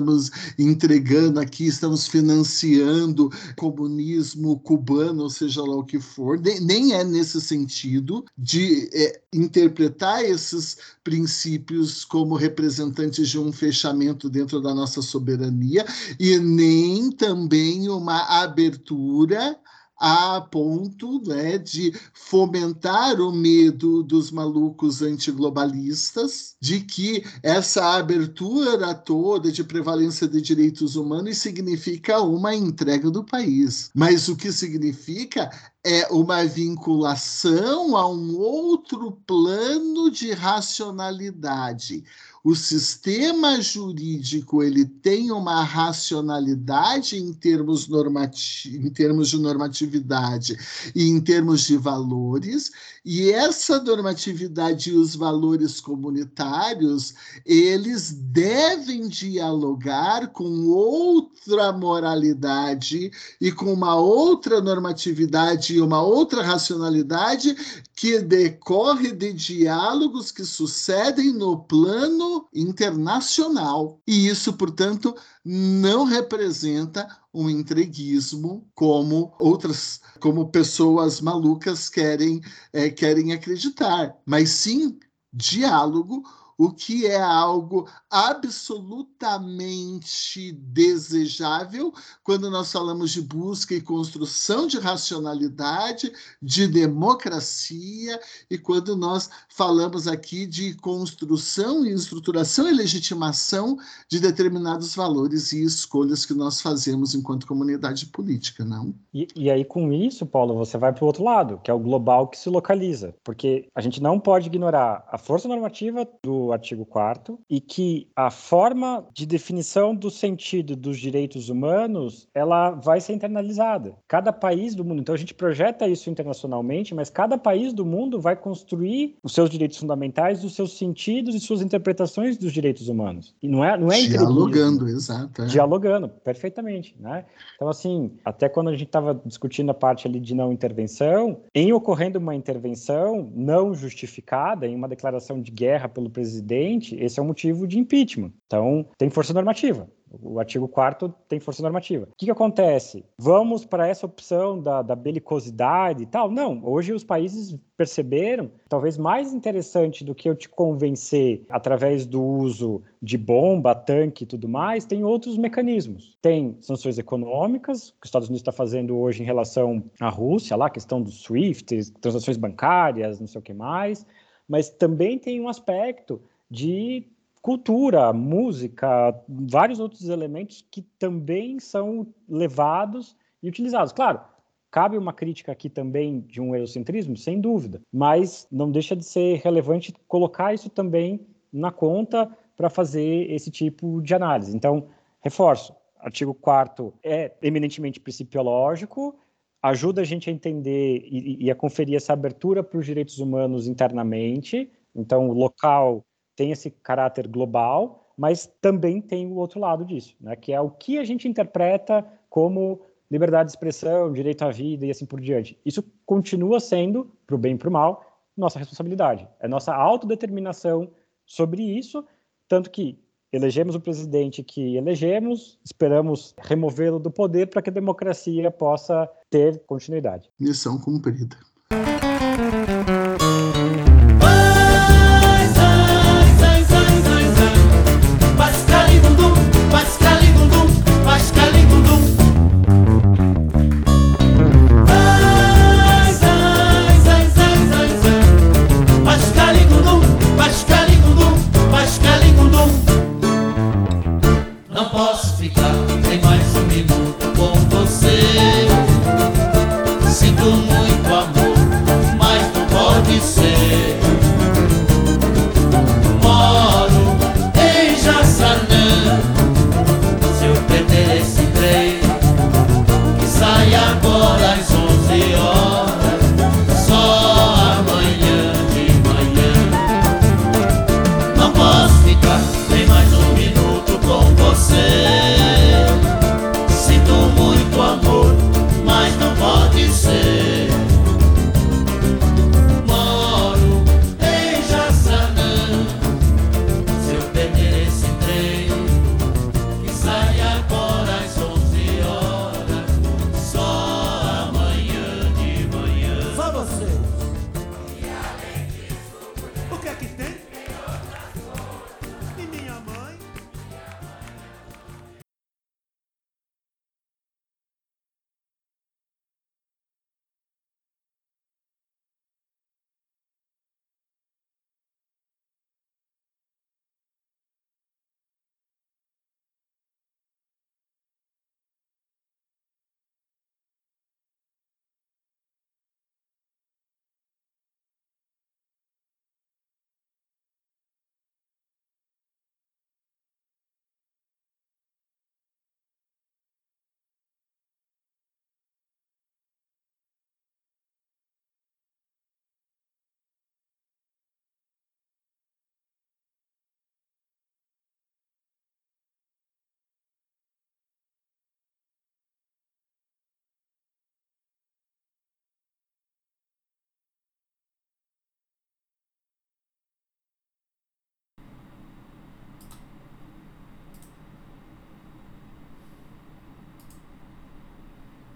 entregando aqui, estamos financiando comunismo cubano, ou seja lá o que for. Nem, nem é nesse sentido de é, interpretar esses princípios como representantes de um fechamento dentro da nossa soberania e nem também uma abertura a ponto né, de fomentar o medo dos malucos antiglobalistas de que essa abertura toda de prevalência de direitos humanos significa uma entrega do país. Mas o que significa é uma vinculação a um outro plano de racionalidade o sistema jurídico ele tem uma racionalidade em termos, normati em termos de normatividade e em termos de valores, e essa normatividade e os valores comunitários, eles devem dialogar com outra moralidade e com uma outra normatividade e uma outra racionalidade que decorre de diálogos que sucedem no plano internacional. E isso, portanto, não representa um entreguismo como outras, como pessoas malucas querem, é, querem acreditar, mas sim diálogo o que é algo absolutamente desejável quando nós falamos de busca e construção de racionalidade, de democracia, e quando nós falamos aqui de construção e estruturação e legitimação de determinados valores e escolhas que nós fazemos enquanto comunidade política, não? E, e aí, com isso, Paulo, você vai para o outro lado, que é o global que se localiza, porque a gente não pode ignorar a força normativa do artigo 4 e que a forma de definição do sentido dos direitos humanos, ela vai ser internalizada. Cada país do mundo, então a gente projeta isso internacionalmente, mas cada país do mundo vai construir os seus direitos fundamentais, os seus sentidos e suas interpretações dos direitos humanos. E não é, não é dialogando, exato. É. Dialogando, perfeitamente, né? Então assim, até quando a gente estava discutindo a parte ali de não intervenção, em ocorrendo uma intervenção não justificada, em uma declaração de guerra pelo presidente presidente, esse é um motivo de impeachment. Então, tem força normativa. O artigo 4 tem força normativa. O que, que acontece? Vamos para essa opção da, da, belicosidade e tal? Não. Hoje os países perceberam, talvez mais interessante do que eu te convencer através do uso de bomba, tanque e tudo mais, tem outros mecanismos. Tem sanções econômicas, que os Estados Unidos está fazendo hoje em relação à Rússia, lá, a questão do SWIFT, transações bancárias, não sei o que mais, mas também tem um aspecto de cultura, música, vários outros elementos que também são levados e utilizados. Claro, cabe uma crítica aqui também de um eurocentrismo, sem dúvida, mas não deixa de ser relevante colocar isso também na conta para fazer esse tipo de análise. Então, reforço, artigo 4 é eminentemente principiológico, ajuda a gente a entender e, e a conferir essa abertura para os direitos humanos internamente, então, o local tem esse caráter global, mas também tem o outro lado disso, né, que é o que a gente interpreta como liberdade de expressão, direito à vida e assim por diante. Isso continua sendo, para o bem e para o mal, nossa responsabilidade. É nossa autodeterminação sobre isso, tanto que elegemos o presidente que elegemos, esperamos removê-lo do poder para que a democracia possa ter continuidade. Missão cumprida.